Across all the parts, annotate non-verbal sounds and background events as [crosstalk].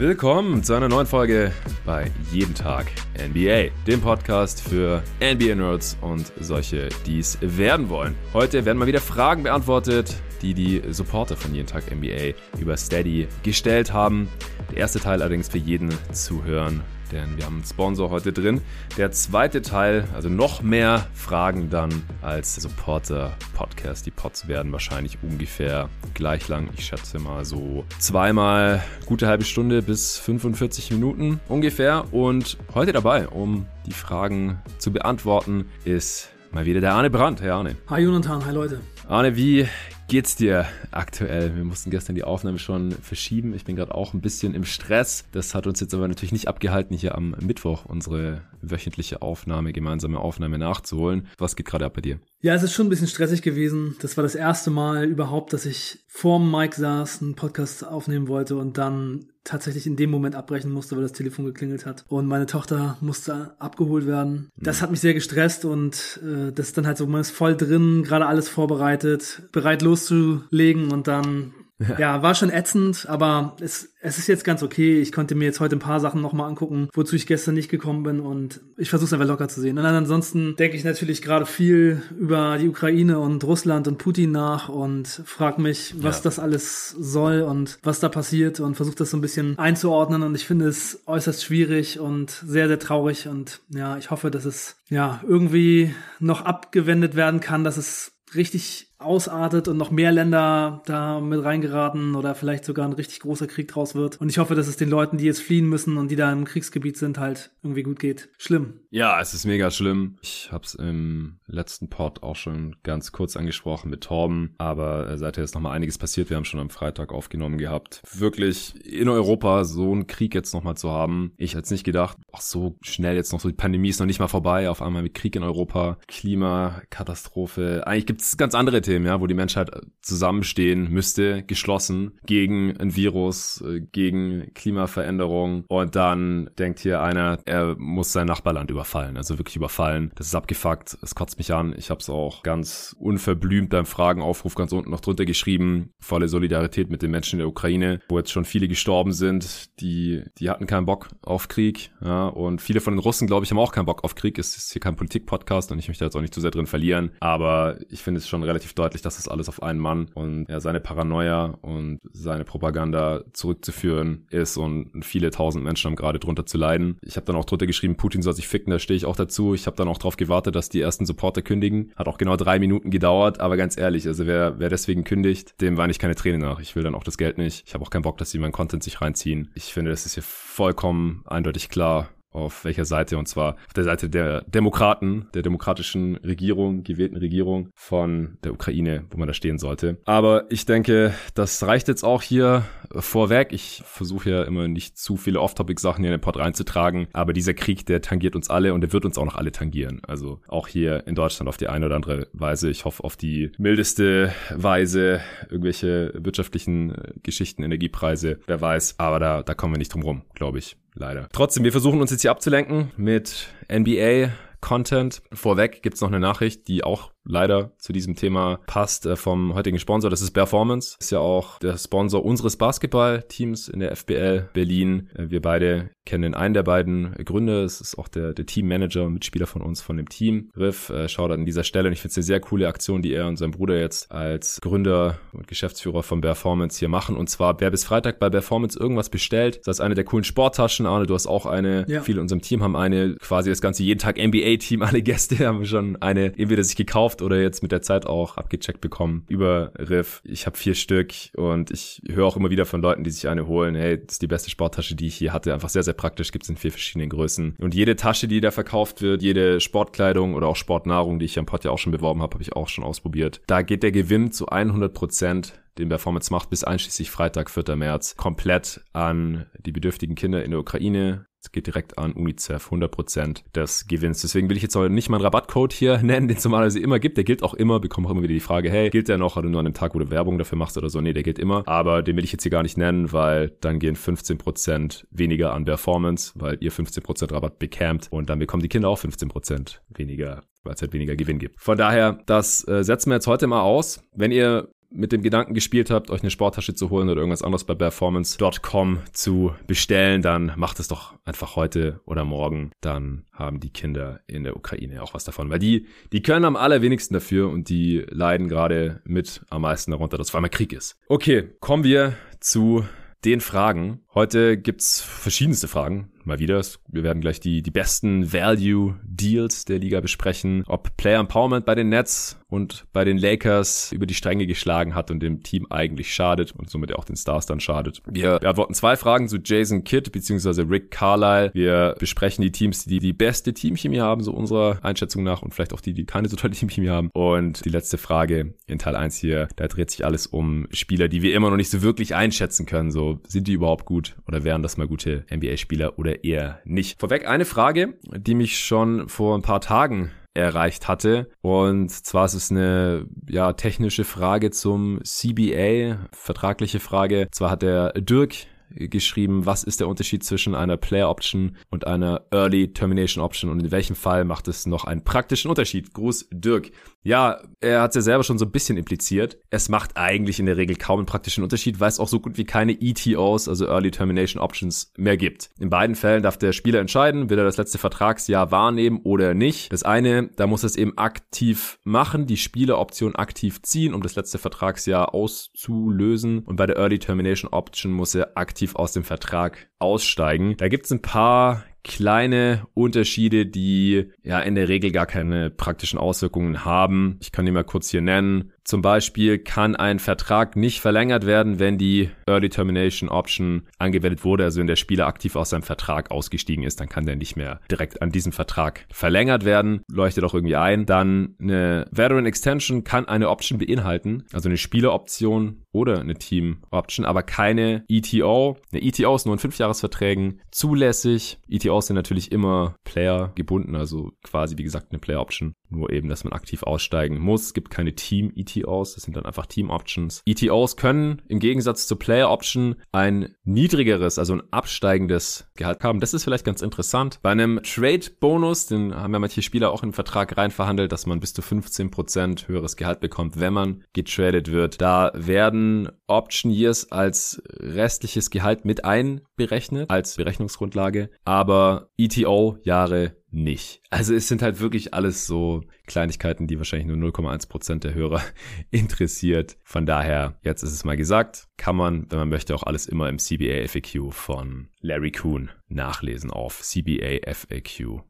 Willkommen zu einer neuen Folge bei Jeden Tag NBA, dem Podcast für NBA-Nerds und solche, die es werden wollen. Heute werden mal wieder Fragen beantwortet, die die Supporter von Jeden Tag NBA über Steady gestellt haben. Der erste Teil allerdings für jeden Zuhören denn wir haben einen Sponsor heute drin. Der zweite Teil, also noch mehr Fragen dann als Supporter-Podcast. Die Pods werden wahrscheinlich ungefähr gleich lang. Ich schätze mal so zweimal gute halbe Stunde bis 45 Minuten ungefähr. Und heute dabei, um die Fragen zu beantworten, ist mal wieder der Arne Brandt. Hey Arne. Hi Jonathan, hi Leute. Arne, wie geht's dir aktuell? Wir mussten gestern die Aufnahme schon verschieben. Ich bin gerade auch ein bisschen im Stress. Das hat uns jetzt aber natürlich nicht abgehalten, hier am Mittwoch unsere wöchentliche Aufnahme, gemeinsame Aufnahme nachzuholen. Was geht gerade ab bei dir? Ja, es ist schon ein bisschen stressig gewesen. Das war das erste Mal überhaupt, dass ich vorm Mike saß, einen Podcast aufnehmen wollte und dann tatsächlich in dem Moment abbrechen musste, weil das Telefon geklingelt hat. Und meine Tochter musste abgeholt werden. Das mhm. hat mich sehr gestresst und äh, das ist dann halt so, man ist voll drin, gerade alles vorbereitet, bereit loszulegen und dann ja. ja, war schon ätzend, aber es, es ist jetzt ganz okay. Ich konnte mir jetzt heute ein paar Sachen nochmal angucken, wozu ich gestern nicht gekommen bin und ich versuche es einfach locker zu sehen. Und ansonsten denke ich natürlich gerade viel über die Ukraine und Russland und Putin nach und frage mich, was ja. das alles soll und was da passiert und versuche das so ein bisschen einzuordnen und ich finde es äußerst schwierig und sehr, sehr traurig und ja, ich hoffe, dass es ja irgendwie noch abgewendet werden kann, dass es richtig ausartet und noch mehr Länder da mit reingeraten oder vielleicht sogar ein richtig großer Krieg draus wird. Und ich hoffe, dass es den Leuten, die jetzt fliehen müssen und die da im Kriegsgebiet sind, halt irgendwie gut geht. Schlimm. Ja, es ist mega schlimm. Ich habe es im letzten Pod auch schon ganz kurz angesprochen mit Torben, aber äh, seither ist nochmal einiges passiert. Wir haben schon am Freitag aufgenommen gehabt. Wirklich in Europa so einen Krieg jetzt nochmal zu haben. Ich hätte es nicht gedacht, ach so schnell jetzt noch so, die Pandemie ist noch nicht mal vorbei. Auf einmal mit Krieg in Europa, Klimakatastrophe. Eigentlich gibt es ganz andere Themen Ökosystem, ja, wo die Menschheit zusammenstehen müsste, geschlossen, gegen ein Virus, äh, gegen Klimaveränderung. Und dann denkt hier einer, er muss sein Nachbarland überfallen, also wirklich überfallen. Das ist abgefuckt, es kotzt mich an. Ich habe es auch ganz unverblümt beim Fragenaufruf ganz unten noch drunter geschrieben. Volle Solidarität mit den Menschen in der Ukraine, wo jetzt schon viele gestorben sind, die, die hatten keinen Bock auf Krieg. Ja, und viele von den Russen, glaube ich, haben auch keinen Bock auf Krieg. Es ist hier kein Politik-Podcast und ich möchte jetzt auch nicht zu sehr drin verlieren. Aber ich finde es schon relativ deutlich, dass das alles auf einen Mann und ja, seine Paranoia und seine Propaganda zurückzuführen ist und viele tausend Menschen haben gerade drunter zu leiden. Ich habe dann auch drunter geschrieben, Putin soll sich ficken, da stehe ich auch dazu. Ich habe dann auch darauf gewartet, dass die ersten Supporter kündigen. Hat auch genau drei Minuten gedauert, aber ganz ehrlich, also wer, wer deswegen kündigt, dem weine ich keine Tränen nach. Ich will dann auch das Geld nicht. Ich habe auch keinen Bock, dass sie meinen Content sich reinziehen. Ich finde, das ist hier vollkommen eindeutig klar, auf welcher Seite und zwar auf der Seite der Demokraten, der demokratischen Regierung, gewählten Regierung von der Ukraine, wo man da stehen sollte. Aber ich denke, das reicht jetzt auch hier vorweg. Ich versuche ja immer nicht zu viele Off-Topic-Sachen hier in den Pod reinzutragen, aber dieser Krieg, der tangiert uns alle und der wird uns auch noch alle tangieren. Also auch hier in Deutschland auf die eine oder andere Weise. Ich hoffe auf die mildeste Weise, irgendwelche wirtschaftlichen Geschichten, Energiepreise, wer weiß. Aber da, da kommen wir nicht drum rum, glaube ich leider. Trotzdem, wir versuchen uns jetzt hier abzulenken mit NBA. Content. Vorweg gibt's noch eine Nachricht, die auch leider zu diesem Thema passt äh, vom heutigen Sponsor. Das ist Performance. Ist ja auch der Sponsor unseres Basketballteams in der FBL Berlin. Äh, wir beide kennen einen der beiden Gründer. Es ist auch der, der Teammanager und Mitspieler von uns von dem Team. Riff, äh, schaut an dieser Stelle. Und ich finde es eine sehr coole Aktion, die er und sein Bruder jetzt als Gründer und Geschäftsführer von Performance hier machen. Und zwar, wer bis Freitag bei Performance irgendwas bestellt, das ist eine der coolen Sporttaschen. Arne, du hast auch eine. Ja. Viele in unserem Team haben eine. Quasi das ganze jeden Tag NBA-Team. [laughs] Alle Gäste haben schon eine entweder sich gekauft gekauft oder jetzt mit der Zeit auch abgecheckt bekommen über Riff. Ich habe vier Stück und ich höre auch immer wieder von Leuten, die sich eine holen. Hey, das ist die beste Sporttasche, die ich hier hatte. Einfach sehr, sehr praktisch. Gibt es in vier verschiedenen Größen. Und jede Tasche, die da verkauft wird, jede Sportkleidung oder auch Sportnahrung, die ich am Pod ja auch schon beworben habe, habe ich auch schon ausprobiert. Da geht der Gewinn zu 100 Prozent den Performance macht, bis einschließlich Freitag, 4. März, komplett an die bedürftigen Kinder in der Ukraine, es geht direkt an UNICEF, 100% des Gewinns. Deswegen will ich jetzt auch nicht meinen Rabattcode hier [laughs] nennen, den es normalerweise immer gibt. Der gilt auch immer, bekomme auch immer wieder die Frage, hey, gilt der noch, oder nur an dem Tag, wo du Werbung dafür machst oder so? Nee, der gilt immer. Aber den will ich jetzt hier gar nicht nennen, weil dann gehen 15% weniger an Performance, weil ihr 15% Rabatt bekämt und dann bekommen die Kinder auch 15% weniger weil es halt weniger Gewinn gibt. Von daher, das äh, setzen wir jetzt heute mal aus. Wenn ihr mit dem Gedanken gespielt habt, euch eine Sporttasche zu holen oder irgendwas anderes bei performance.com zu bestellen, dann macht es doch einfach heute oder morgen. Dann haben die Kinder in der Ukraine auch was davon, weil die, die können am allerwenigsten dafür und die leiden gerade mit am meisten darunter, dass vor allem Krieg ist. Okay, kommen wir zu den Fragen. Heute gibt's verschiedenste Fragen. Mal wieder. Wir werden gleich die, die besten Value Deals der Liga besprechen. Ob Player Empowerment bei den Nets und bei den Lakers über die Stränge geschlagen hat und dem Team eigentlich schadet und somit auch den Stars dann schadet. Wir beantworten zwei Fragen zu Jason Kidd bzw. Rick Carlisle. Wir besprechen die Teams, die die beste Teamchemie haben, so unserer Einschätzung nach und vielleicht auch die, die keine so tolle Teamchemie haben. Und die letzte Frage in Teil 1 hier, da dreht sich alles um Spieler, die wir immer noch nicht so wirklich einschätzen können. So, sind die überhaupt gut oder wären das mal gute NBA-Spieler oder eher nicht? Vorweg eine Frage, die mich schon vor ein paar Tagen erreicht hatte. Und zwar ist es eine ja, technische Frage zum CBA, vertragliche Frage. Zwar hat der Dirk geschrieben, was ist der Unterschied zwischen einer Player Option und einer Early Termination Option und in welchem Fall macht es noch einen praktischen Unterschied? Gruß Dirk. Ja, er hat es ja selber schon so ein bisschen impliziert. Es macht eigentlich in der Regel kaum einen praktischen Unterschied, weil es auch so gut wie keine ETOs, also Early Termination Options, mehr gibt. In beiden Fällen darf der Spieler entscheiden, will er das letzte Vertragsjahr wahrnehmen oder nicht. Das eine, da muss er es eben aktiv machen, die Spieleroption aktiv ziehen, um das letzte Vertragsjahr auszulösen. Und bei der Early Termination Option muss er aktiv aus dem Vertrag aussteigen. Da gibt es ein paar kleine Unterschiede, die ja in der Regel gar keine praktischen Auswirkungen haben. Ich kann die mal kurz hier nennen. Zum Beispiel kann ein Vertrag nicht verlängert werden, wenn die Early Termination Option angewendet wurde, also wenn der Spieler aktiv aus seinem Vertrag ausgestiegen ist, dann kann der nicht mehr direkt an diesem Vertrag verlängert werden. Leuchtet auch irgendwie ein. Dann eine Veteran Extension kann eine Option beinhalten, also eine Spieleroption oder eine Team Option, aber keine ETO. Eine ETO ist nur in Fünfjahresverträgen zulässig. ETOs sind natürlich immer Player gebunden, also quasi wie gesagt eine Player Option. Nur eben, dass man aktiv aussteigen muss. Es gibt keine Team ETOs, das sind dann einfach Team Options. ETOs können im Gegensatz zur Player Option ein niedrigeres, also ein absteigendes Gehalt haben. Das ist vielleicht ganz interessant. Bei einem Trade Bonus, den haben ja manche Spieler auch den Vertrag rein verhandelt, dass man bis zu 15% höheres Gehalt bekommt, wenn man getradet wird. Da werden Option Years als restliches Gehalt mit einberechnet, als Berechnungsgrundlage, aber ETO Jahre nicht. Also es sind halt wirklich alles so Kleinigkeiten, die wahrscheinlich nur 0,1% der Hörer [laughs] interessiert. Von daher, jetzt ist es mal gesagt, kann man, wenn man möchte, auch alles immer im CBA FAQ von Larry Kuhn nachlesen auf cbafaq.com.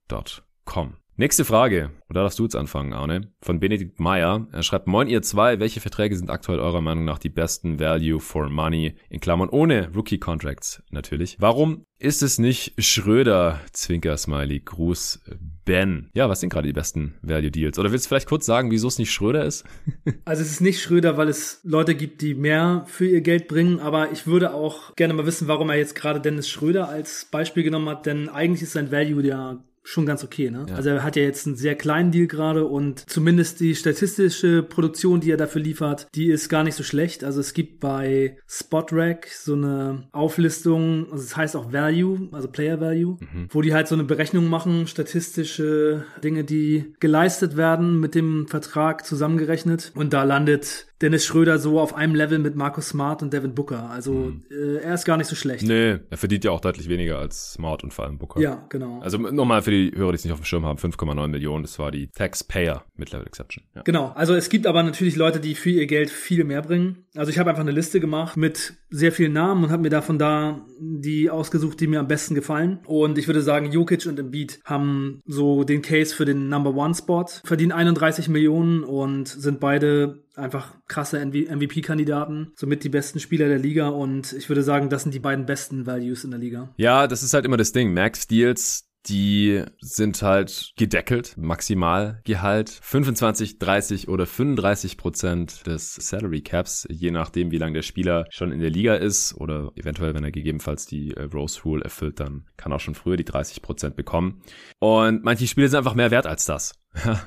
Nächste Frage, und da darfst du jetzt anfangen, Arne, von Benedikt Meyer. Er schreibt, moin ihr zwei, welche Verträge sind aktuell eurer Meinung nach die besten Value for Money, in Klammern ohne Rookie-Contracts natürlich. Warum ist es nicht Schröder, Zwinker-Smiley, Gruß, Ben? Ja, was sind gerade die besten Value-Deals? Oder willst du vielleicht kurz sagen, wieso es nicht Schröder ist? [laughs] also es ist nicht Schröder, weil es Leute gibt, die mehr für ihr Geld bringen, aber ich würde auch gerne mal wissen, warum er jetzt gerade Dennis Schröder als Beispiel genommen hat, denn eigentlich ist sein Value ja schon ganz okay, ne? Ja. Also er hat ja jetzt einen sehr kleinen Deal gerade und zumindest die statistische Produktion, die er dafür liefert, die ist gar nicht so schlecht. Also es gibt bei SpotRack so eine Auflistung, also es das heißt auch Value, also Player Value, mhm. wo die halt so eine Berechnung machen, statistische Dinge, die geleistet werden mit dem Vertrag zusammengerechnet und da landet Dennis Schröder so auf einem Level mit Markus Smart und Devin Booker. Also mhm. äh, er ist gar nicht so schlecht. Nee, er verdient ja auch deutlich weniger als Smart und vor allem Booker. Ja, genau. Also nochmal für die Hörer, die es nicht auf dem Schirm haben, 5,9 Millionen, das war die Taxpayer Mid-Level Exception. Ja. Genau, also es gibt aber natürlich Leute, die für ihr Geld viel mehr bringen. Also ich habe einfach eine Liste gemacht mit sehr vielen Namen und habe mir davon da die ausgesucht, die mir am besten gefallen. Und ich würde sagen, Jokic und Embiid haben so den Case für den Number One Spot, verdienen 31 Millionen und sind beide einfach krasse MVP-Kandidaten, somit die besten Spieler der Liga und ich würde sagen, das sind die beiden besten Values in der Liga. Ja, das ist halt immer das Ding. Max Deals, die sind halt gedeckelt, Maximalgehalt 25, 30 oder 35 Prozent des Salary Caps, je nachdem, wie lange der Spieler schon in der Liga ist oder eventuell, wenn er gegebenenfalls die äh, Rose Rule erfüllt, dann kann er auch schon früher die 30 Prozent bekommen. Und manche Spiele sind einfach mehr wert als das.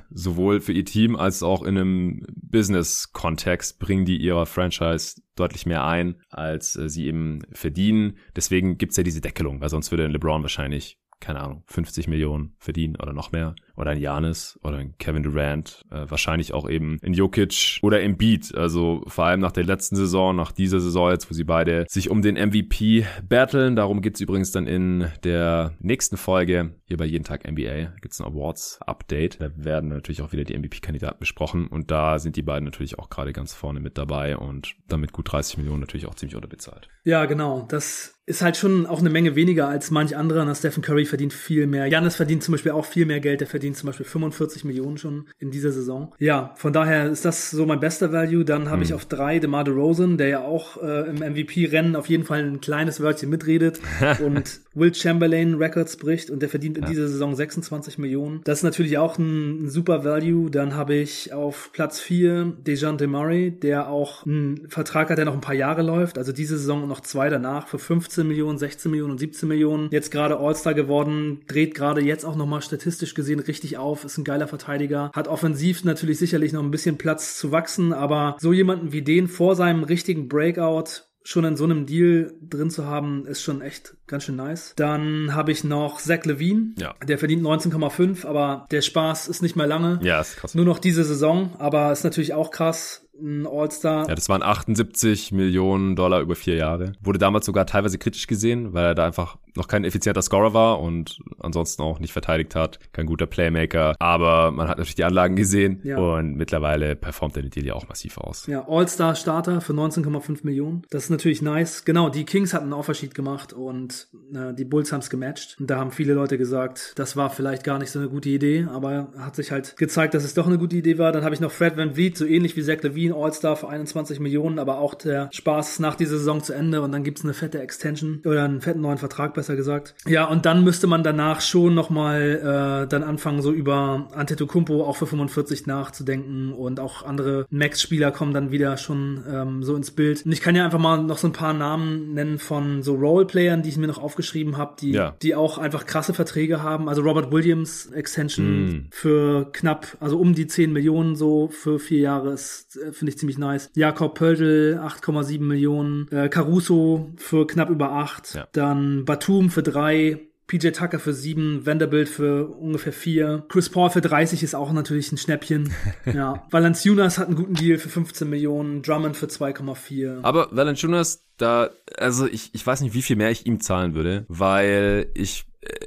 Sowohl für ihr Team als auch in einem Business-Kontext bringen die ihrer Franchise deutlich mehr ein, als äh, sie eben verdienen. Deswegen gibt's ja diese Deckelung, weil sonst würde LeBron wahrscheinlich keine Ahnung, 50 Millionen verdienen oder noch mehr. Oder ein Janis oder ein Kevin Durant, äh, wahrscheinlich auch eben in Jokic oder im Beat. Also vor allem nach der letzten Saison, nach dieser Saison jetzt, wo sie beide sich um den MVP battlen. Darum geht's übrigens dann in der nächsten Folge hier bei Jeden Tag NBA. Gibt's ein Awards-Update. Da werden natürlich auch wieder die MVP-Kandidaten besprochen und da sind die beiden natürlich auch gerade ganz vorne mit dabei und damit gut 30 Millionen natürlich auch ziemlich unterbezahlt. Ja, genau. Das ist halt schon auch eine Menge weniger als manch anderer. Na, Stephen Curry verdient viel mehr. Janis verdient zum Beispiel auch viel mehr Geld. Der verdient zum Beispiel 45 Millionen schon in dieser Saison. Ja, von daher ist das so mein bester Value. Dann habe hm. ich auf drei DeMar DeRozan, der ja auch äh, im MVP-Rennen auf jeden Fall ein kleines Wörtchen mitredet [laughs] und Will Chamberlain Records bricht und der verdient in ja. dieser Saison 26 Millionen. Das ist natürlich auch ein, ein super Value. Dann habe ich auf Platz vier Dejan Murray, der auch einen Vertrag hat, der noch ein paar Jahre läuft. Also diese Saison und noch zwei danach für 15 15 Millionen, 16 Millionen und 17 Millionen. Jetzt gerade All-Star geworden, dreht gerade jetzt auch nochmal statistisch gesehen richtig auf, ist ein geiler Verteidiger, hat offensiv natürlich sicherlich noch ein bisschen Platz zu wachsen, aber so jemanden wie den vor seinem richtigen Breakout schon in so einem Deal drin zu haben, ist schon echt ganz schön nice. Dann habe ich noch Zach Levine. Ja. Der verdient 19,5, aber der Spaß ist nicht mehr lange. Ja, ist krass. Nur noch diese Saison, aber ist natürlich auch krass ein All-Star. Ja, das waren 78 Millionen Dollar über vier Jahre. Wurde damals sogar teilweise kritisch gesehen, weil er da einfach noch kein effizienter Scorer war und ansonsten auch nicht verteidigt hat. Kein guter Playmaker. Aber man hat natürlich die Anlagen gesehen ja. und mittlerweile performt der Deal ja auch massiv aus. Ja, All-Star-Starter für 19,5 Millionen. Das ist natürlich nice. Genau, die Kings hatten einen Offersheet gemacht und äh, die Bulls haben es gematcht. Und da haben viele Leute gesagt, das war vielleicht gar nicht so eine gute Idee, aber hat sich halt gezeigt, dass es doch eine gute Idee war. Dann habe ich noch Fred Van Vliet, so ähnlich wie Zach Levine, All-Star für 21 Millionen, aber auch der Spaß nach dieser Saison zu Ende und dann gibt's eine fette Extension oder einen fetten neuen Vertrag besser gesagt. Ja, und dann müsste man danach schon nochmal äh, dann anfangen, so über Antetokounmpo auch für 45 nachzudenken und auch andere Max-Spieler kommen dann wieder schon ähm, so ins Bild. Und ich kann ja einfach mal noch so ein paar Namen nennen von so Roleplayern, die ich mir noch aufgeschrieben habe, die, ja. die auch einfach krasse Verträge haben. Also Robert Williams Extension mm. für knapp, also um die 10 Millionen so für vier Jahre ist, äh, finde ich ziemlich nice. Jakob Pöltl 8,7 Millionen, äh, Caruso für knapp über 8, ja. dann Batum für drei, PJ Tucker für sieben, Vanderbilt für ungefähr vier. Chris Paul für 30 ist auch natürlich ein Schnäppchen. [laughs] ja. Valanciunas hat einen guten Deal für 15 Millionen, Drummond für 2,4. Aber Valanciunas, da, also ich, ich weiß nicht, wie viel mehr ich ihm zahlen würde, weil ich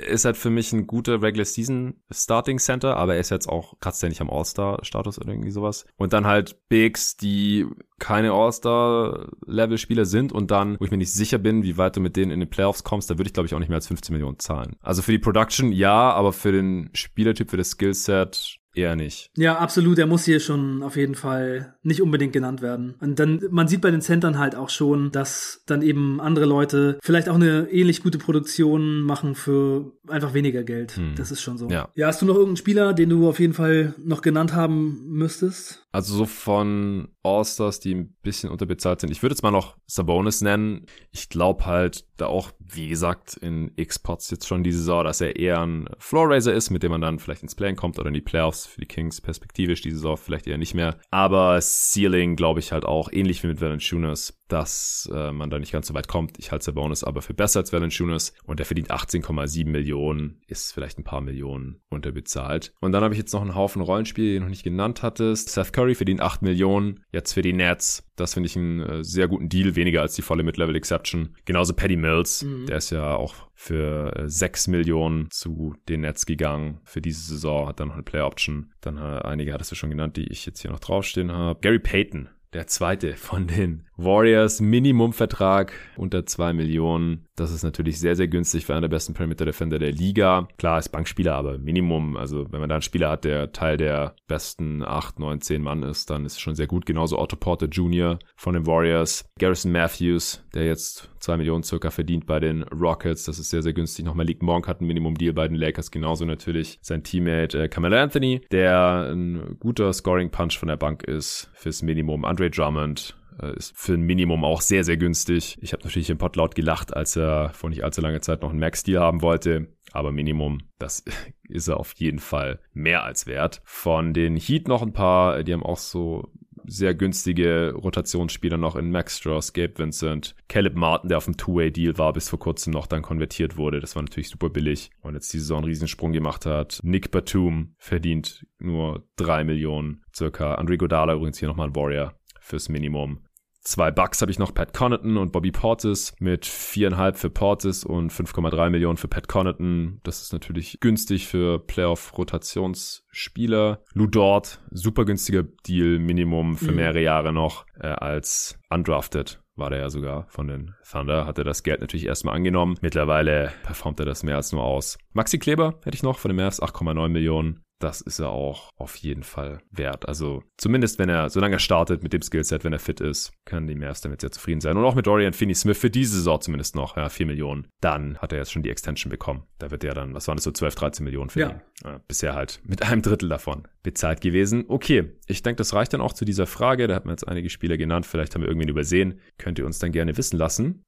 ist halt für mich ein guter Regular Season Starting Center, aber er ist jetzt auch, kratzt ja nicht am All-Star-Status oder irgendwie sowas. Und dann halt Bigs, die keine All-Star-Level-Spieler sind und dann, wo ich mir nicht sicher bin, wie weit du mit denen in den Playoffs kommst, da würde ich glaube ich auch nicht mehr als 15 Millionen zahlen. Also für die Production ja, aber für den Spielertyp, für das Skillset eher nicht. Ja, absolut. Er muss hier schon auf jeden Fall nicht unbedingt genannt werden. Und dann, man sieht bei den Centern halt auch schon, dass dann eben andere Leute vielleicht auch eine ähnlich gute Produktion machen für einfach weniger Geld. Hm. Das ist schon so. Ja. ja, hast du noch irgendeinen Spieler, den du auf jeden Fall noch genannt haben müsstest? Also so von All-Stars, die ein bisschen unterbezahlt sind. Ich würde jetzt mal noch Sabonis nennen. Ich glaube halt, da auch, wie gesagt, in X-Pots jetzt schon diese Saison, dass er eher ein Floor-Raiser ist, mit dem man dann vielleicht ins Playen kommt oder in die Playoffs für die Kings perspektivisch diese Saison vielleicht eher nicht mehr. Aber Ceiling glaube ich halt auch, ähnlich wie mit Valanciunas, dass äh, man da nicht ganz so weit kommt. Ich halte Sabonis aber für besser als Valanciunas und der verdient 18,7 Millionen, ist vielleicht ein paar Millionen unterbezahlt. Und dann habe ich jetzt noch einen Haufen Rollenspiele, die du noch nicht genannt hattest. Seth Curry verdient 8 Millionen, jetzt für die Nets. Das finde ich einen äh, sehr guten Deal, weniger als die volle Mid-Level Exception. Genauso Paddy Mills, mhm. der ist ja auch für äh, 6 Millionen zu den Nets gegangen für diese Saison, hat dann noch eine Player Option. Dann äh, einige hattest du schon genannt, die ich jetzt hier noch draufstehen habe. Gary Payton der zweite von den Warriors. Minimumvertrag unter zwei Millionen. Das ist natürlich sehr, sehr günstig für einen der besten Perimeter Defender der Liga. Klar, ist Bankspieler, aber Minimum. Also, wenn man da einen Spieler hat, der Teil der besten acht, neun, zehn Mann ist, dann ist es schon sehr gut. Genauso Otto Porter Jr. von den Warriors. Garrison Matthews, der jetzt zwei Millionen circa verdient bei den Rockets. Das ist sehr, sehr günstig. Noch Malik Monk hat einen Minimum-Deal bei den Lakers. Genauso natürlich sein Teammate äh, Camelo Anthony, der ein guter Scoring-Punch von der Bank ist fürs Minimum. Andre Drummond äh, ist für ein Minimum auch sehr, sehr günstig. Ich habe natürlich im Pod laut gelacht, als er vor nicht allzu langer Zeit noch einen Max-Deal haben wollte. Aber Minimum, das [laughs] ist er auf jeden Fall mehr als wert. Von den Heat noch ein paar, die haben auch so sehr günstige Rotationsspieler noch in Max Strauss, Gabe Vincent, Caleb Martin, der auf dem Two-Way-Deal war, bis vor kurzem noch dann konvertiert wurde. Das war natürlich super billig und jetzt die Saison einen Riesensprung gemacht hat. Nick Batum verdient nur drei Millionen circa. Andre Godala übrigens hier nochmal ein Warrior fürs Minimum. Zwei Bucks habe ich noch Pat Connaughton und Bobby Portis mit viereinhalb für Portis und 5,3 Millionen für Pat Connaughton. Das ist natürlich günstig für Playoff-Rotationsspieler. Lou Dort, super günstiger Deal, Minimum für mhm. mehrere Jahre noch äh, als undrafted war der ja sogar von den Thunder, hat er das Geld natürlich erstmal angenommen. Mittlerweile performt er das mehr als nur aus. Maxi Kleber hätte ich noch von den Mavs, 8,9 Millionen das ist er auch auf jeden Fall wert. Also zumindest wenn er, solange er startet mit dem Skillset, wenn er fit ist, können die Mavs damit sehr zufrieden sein. Und auch mit Dorian Finney-Smith für diese Saison zumindest noch, ja, 4 Millionen. Dann hat er jetzt schon die Extension bekommen. Da wird er dann, was waren das so, 12, 13 Millionen für Ja. ja. bisher halt mit einem Drittel davon bezahlt gewesen. Okay, ich denke, das reicht dann auch zu dieser Frage. Da hat man jetzt einige Spieler genannt. Vielleicht haben wir irgendwen übersehen. Könnt ihr uns dann gerne wissen lassen.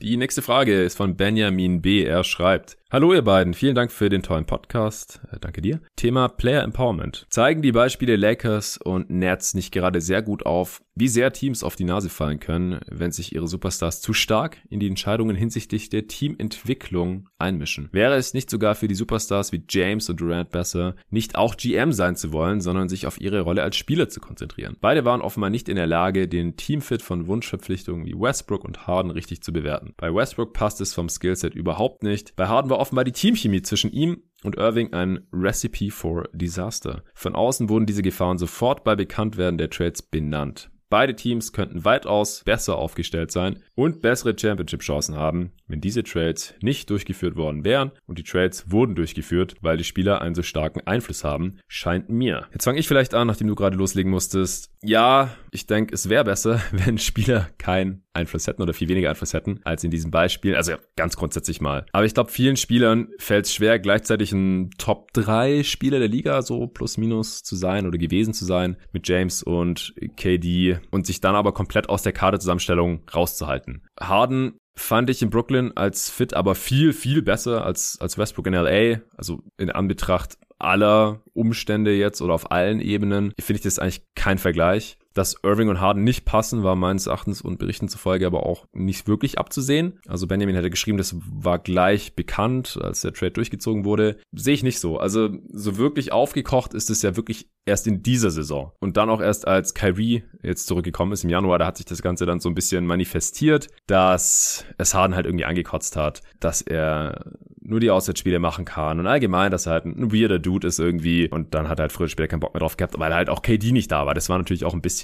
Die nächste Frage ist von Benjamin B. Er schreibt, Hallo ihr beiden, vielen Dank für den tollen Podcast. Äh, danke dir. Thema Player Empowerment. Zeigen die Beispiele Lakers und Nets nicht gerade sehr gut auf, wie sehr Teams auf die Nase fallen können, wenn sich ihre Superstars zu stark in die Entscheidungen hinsichtlich der Teamentwicklung einmischen? Wäre es nicht sogar für die Superstars wie James und Durant besser, nicht auch GM sein zu wollen, sondern sich auf ihre Rolle als Spieler zu konzentrieren? Beide waren offenbar nicht in der Lage, den Teamfit von Wunschverpflichtungen wie Westbrook und Harden richtig zu bewerten. Bei Westbrook passt es vom Skillset überhaupt nicht. Bei Harden war offenbar die Teamchemie zwischen ihm und Irving ein Recipe for Disaster. Von außen wurden diese Gefahren sofort bei Bekanntwerden der Trades benannt. Beide Teams könnten weitaus besser aufgestellt sein und bessere Championship-Chancen haben, wenn diese Trades nicht durchgeführt worden wären. Und die Trades wurden durchgeführt, weil die Spieler einen so starken Einfluss haben, scheint mir. Jetzt fange ich vielleicht an, nachdem du gerade loslegen musstest. Ja, ich denke, es wäre besser, [laughs] wenn Spieler keinen Einfluss hätten oder viel weniger Einfluss hätten als in diesem Beispiel. Also ja, ganz grundsätzlich mal. Aber ich glaube, vielen Spielern fällt es schwer, gleichzeitig ein Top 3 Spieler der Liga so plus minus zu sein oder gewesen zu sein mit James und KD und sich dann aber komplett aus der Kaderzusammenstellung rauszuhalten. Harden fand ich in Brooklyn als Fit aber viel, viel besser als, als Westbrook in LA. Also in Anbetracht aller Umstände jetzt oder auf allen Ebenen finde ich das eigentlich kein Vergleich. Dass Irving und Harden nicht passen, war meines Erachtens und Berichten zufolge aber auch nicht wirklich abzusehen. Also Benjamin hätte geschrieben, das war gleich bekannt, als der Trade durchgezogen wurde. Sehe ich nicht so. Also so wirklich aufgekocht ist es ja wirklich erst in dieser Saison. Und dann auch erst als Kyrie jetzt zurückgekommen ist im Januar, da hat sich das Ganze dann so ein bisschen manifestiert, dass es Harden halt irgendwie angekotzt hat, dass er nur die Auswärtsspiele machen kann und allgemein, dass er halt ein weirder Dude ist irgendwie und dann hat er halt früher später keinen Bock mehr drauf gehabt, weil halt auch KD nicht da war. Das war natürlich auch ein bisschen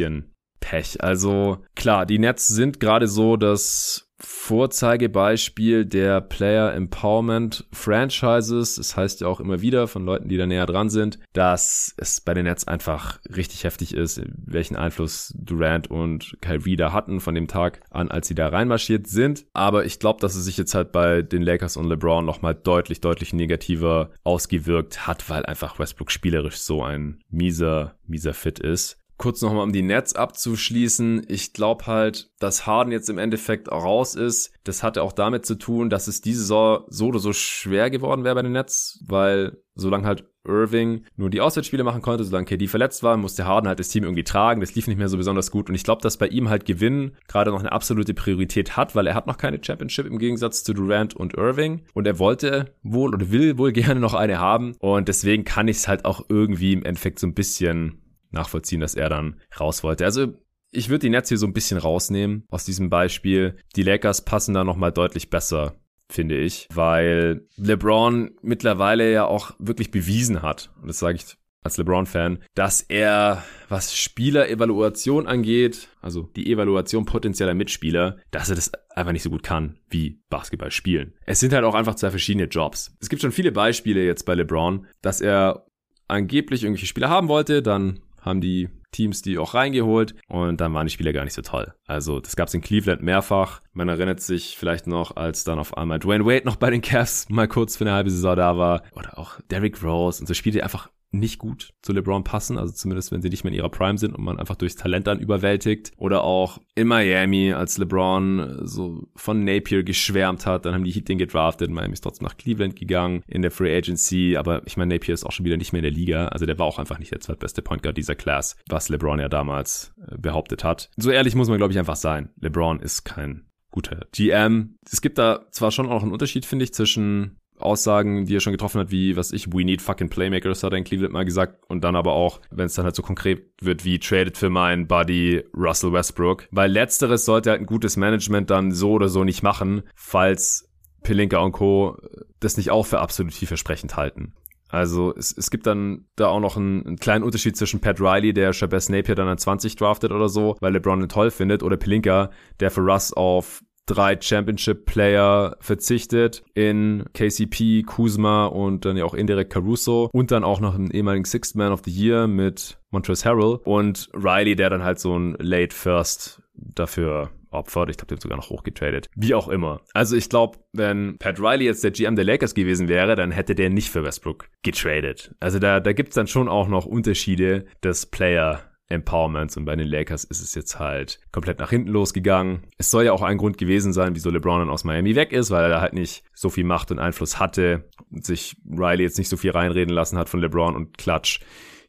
Pech. Also klar, die Nets sind gerade so, dass Vorzeigebeispiel der Player Empowerment Franchises. Das heißt ja auch immer wieder von Leuten, die da näher dran sind, dass es bei den Nets einfach richtig heftig ist, welchen Einfluss Durant und Kyrie da hatten von dem Tag an, als sie da reinmarschiert sind. Aber ich glaube, dass es sich jetzt halt bei den Lakers und LeBron nochmal deutlich, deutlich negativer ausgewirkt hat, weil einfach Westbrook spielerisch so ein mieser, mieser Fit ist kurz nochmal um die Nets abzuschließen. Ich glaube halt, dass Harden jetzt im Endeffekt raus ist. Das hatte auch damit zu tun, dass es diese Saison so oder so schwer geworden wäre bei den Nets, weil solange halt Irving nur die Auswärtsspiele machen konnte, solange KD verletzt war, musste Harden halt das Team irgendwie tragen. Das lief nicht mehr so besonders gut. Und ich glaube, dass bei ihm halt Gewinnen gerade noch eine absolute Priorität hat, weil er hat noch keine Championship im Gegensatz zu Durant und Irving. Und er wollte wohl oder will wohl [laughs] gerne noch eine haben. Und deswegen kann ich es halt auch irgendwie im Endeffekt so ein bisschen nachvollziehen, dass er dann raus wollte. Also ich würde die Nets hier so ein bisschen rausnehmen aus diesem Beispiel. Die Lakers passen da nochmal deutlich besser, finde ich, weil LeBron mittlerweile ja auch wirklich bewiesen hat, und das sage ich als LeBron-Fan, dass er, was Spielerevaluation angeht, also die Evaluation potenzieller Mitspieler, dass er das einfach nicht so gut kann wie Basketball spielen. Es sind halt auch einfach zwei verschiedene Jobs. Es gibt schon viele Beispiele jetzt bei LeBron, dass er angeblich irgendwelche Spieler haben wollte, dann haben die Teams die auch reingeholt und dann waren die Spieler gar nicht so toll. Also das gab es in Cleveland mehrfach. Man erinnert sich vielleicht noch, als dann auf einmal Dwayne Wade noch bei den Cavs mal kurz für eine halbe Saison da war oder auch Derrick Rose und so spielte einfach nicht gut zu LeBron passen, also zumindest wenn sie nicht mehr in ihrer Prime sind und man einfach durchs Talent dann überwältigt. Oder auch in Miami, als LeBron so von Napier geschwärmt hat, dann haben die Heat den gedraftet, Miami ist trotzdem nach Cleveland gegangen in der Free Agency, aber ich meine, Napier ist auch schon wieder nicht mehr in der Liga, also der war auch einfach nicht der zweitbeste Point Guard dieser Class, was LeBron ja damals äh, behauptet hat. So ehrlich muss man, glaube ich, einfach sein. LeBron ist kein guter GM. Es gibt da zwar schon auch einen Unterschied, finde ich, zwischen Aussagen, die er schon getroffen hat, wie, was ich, we need fucking Playmakers, hat er in Cleveland mal gesagt. Und dann aber auch, wenn es dann halt so konkret wird, wie traded für meinen Buddy Russell Westbrook. Weil letzteres sollte halt ein gutes Management dann so oder so nicht machen, falls Pelinka und Co. das nicht auch für absolut vielversprechend halten. Also es, es gibt dann da auch noch einen, einen kleinen Unterschied zwischen Pat Riley, der Shabazz Napier dann an 20 draftet oder so, weil LeBron ihn toll findet, oder Pelinka, der für Russ auf drei Championship-Player verzichtet in KCP, Kuzma und dann ja auch indirekt Caruso und dann auch noch einen ehemaligen Sixth Man of the Year mit Montrezl Harrell und Riley, der dann halt so ein Late First dafür opfert. Ich glaube, den sogar noch hochgetradet. Wie auch immer. Also ich glaube, wenn Pat Riley jetzt der GM der Lakers gewesen wäre, dann hätte der nicht für Westbrook getradet. Also da, da gibt's dann schon auch noch Unterschiede des Player Empowerments und bei den Lakers ist es jetzt halt komplett nach hinten losgegangen. Es soll ja auch ein Grund gewesen sein, wieso LeBron dann aus Miami weg ist, weil er da halt nicht so viel Macht und Einfluss hatte und sich Riley jetzt nicht so viel reinreden lassen hat von LeBron und Klatsch,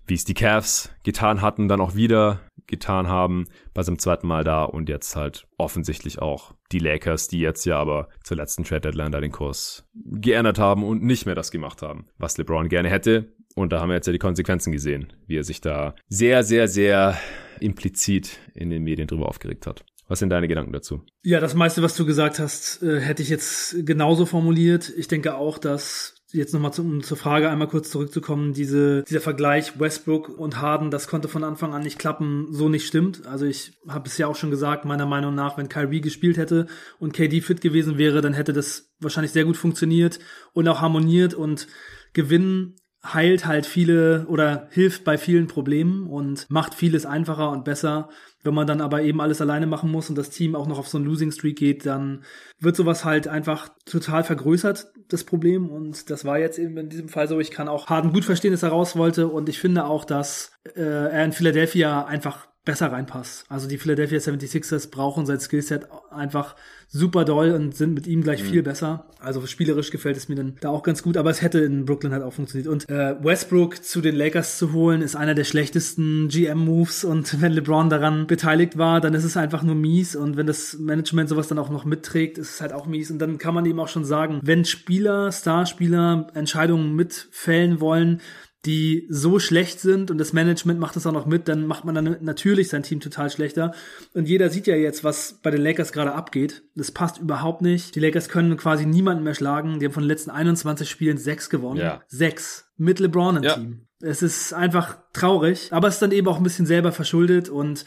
wie es die Cavs getan hatten, dann auch wieder getan haben bei seinem zweiten Mal da und jetzt halt offensichtlich auch die Lakers, die jetzt ja aber zur letzten Trade Deadline da den Kurs geändert haben und nicht mehr das gemacht haben, was LeBron gerne hätte. Und da haben wir jetzt ja die Konsequenzen gesehen, wie er sich da sehr, sehr, sehr implizit in den Medien drüber aufgeregt hat. Was sind deine Gedanken dazu? Ja, das meiste, was du gesagt hast, äh, hätte ich jetzt genauso formuliert. Ich denke auch, dass jetzt nochmal um zur Frage einmal kurz zurückzukommen, diese, dieser Vergleich Westbrook und Harden, das konnte von Anfang an nicht klappen, so nicht stimmt. Also ich habe es ja auch schon gesagt, meiner Meinung nach, wenn Kyrie gespielt hätte und KD fit gewesen wäre, dann hätte das wahrscheinlich sehr gut funktioniert und auch harmoniert und gewinnen heilt halt viele oder hilft bei vielen Problemen und macht vieles einfacher und besser. Wenn man dann aber eben alles alleine machen muss und das Team auch noch auf so einen Losing Streak geht, dann wird sowas halt einfach total vergrößert, das Problem. Und das war jetzt eben in diesem Fall so. Ich kann auch Harden gut verstehen, dass er raus wollte. Und ich finde auch, dass äh, er in Philadelphia einfach besser reinpasst. Also die Philadelphia 76ers brauchen sein Skillset einfach super doll und sind mit ihm gleich mhm. viel besser. Also spielerisch gefällt es mir dann da auch ganz gut, aber es hätte in Brooklyn halt auch funktioniert. Und äh, Westbrook zu den Lakers zu holen, ist einer der schlechtesten GM-Moves und [laughs] wenn LeBron daran beteiligt war, dann ist es einfach nur mies und wenn das Management sowas dann auch noch mitträgt, ist es halt auch mies und dann kann man eben auch schon sagen, wenn Spieler, Starspieler Entscheidungen mitfällen wollen, die so schlecht sind und das Management macht das auch noch mit, dann macht man dann natürlich sein Team total schlechter. Und jeder sieht ja jetzt, was bei den Lakers gerade abgeht. Das passt überhaupt nicht. Die Lakers können quasi niemanden mehr schlagen. Die haben von den letzten 21 Spielen sechs gewonnen. Ja. Sechs. Mit LeBron im ja. Team. Es ist einfach traurig, aber es ist dann eben auch ein bisschen selber verschuldet und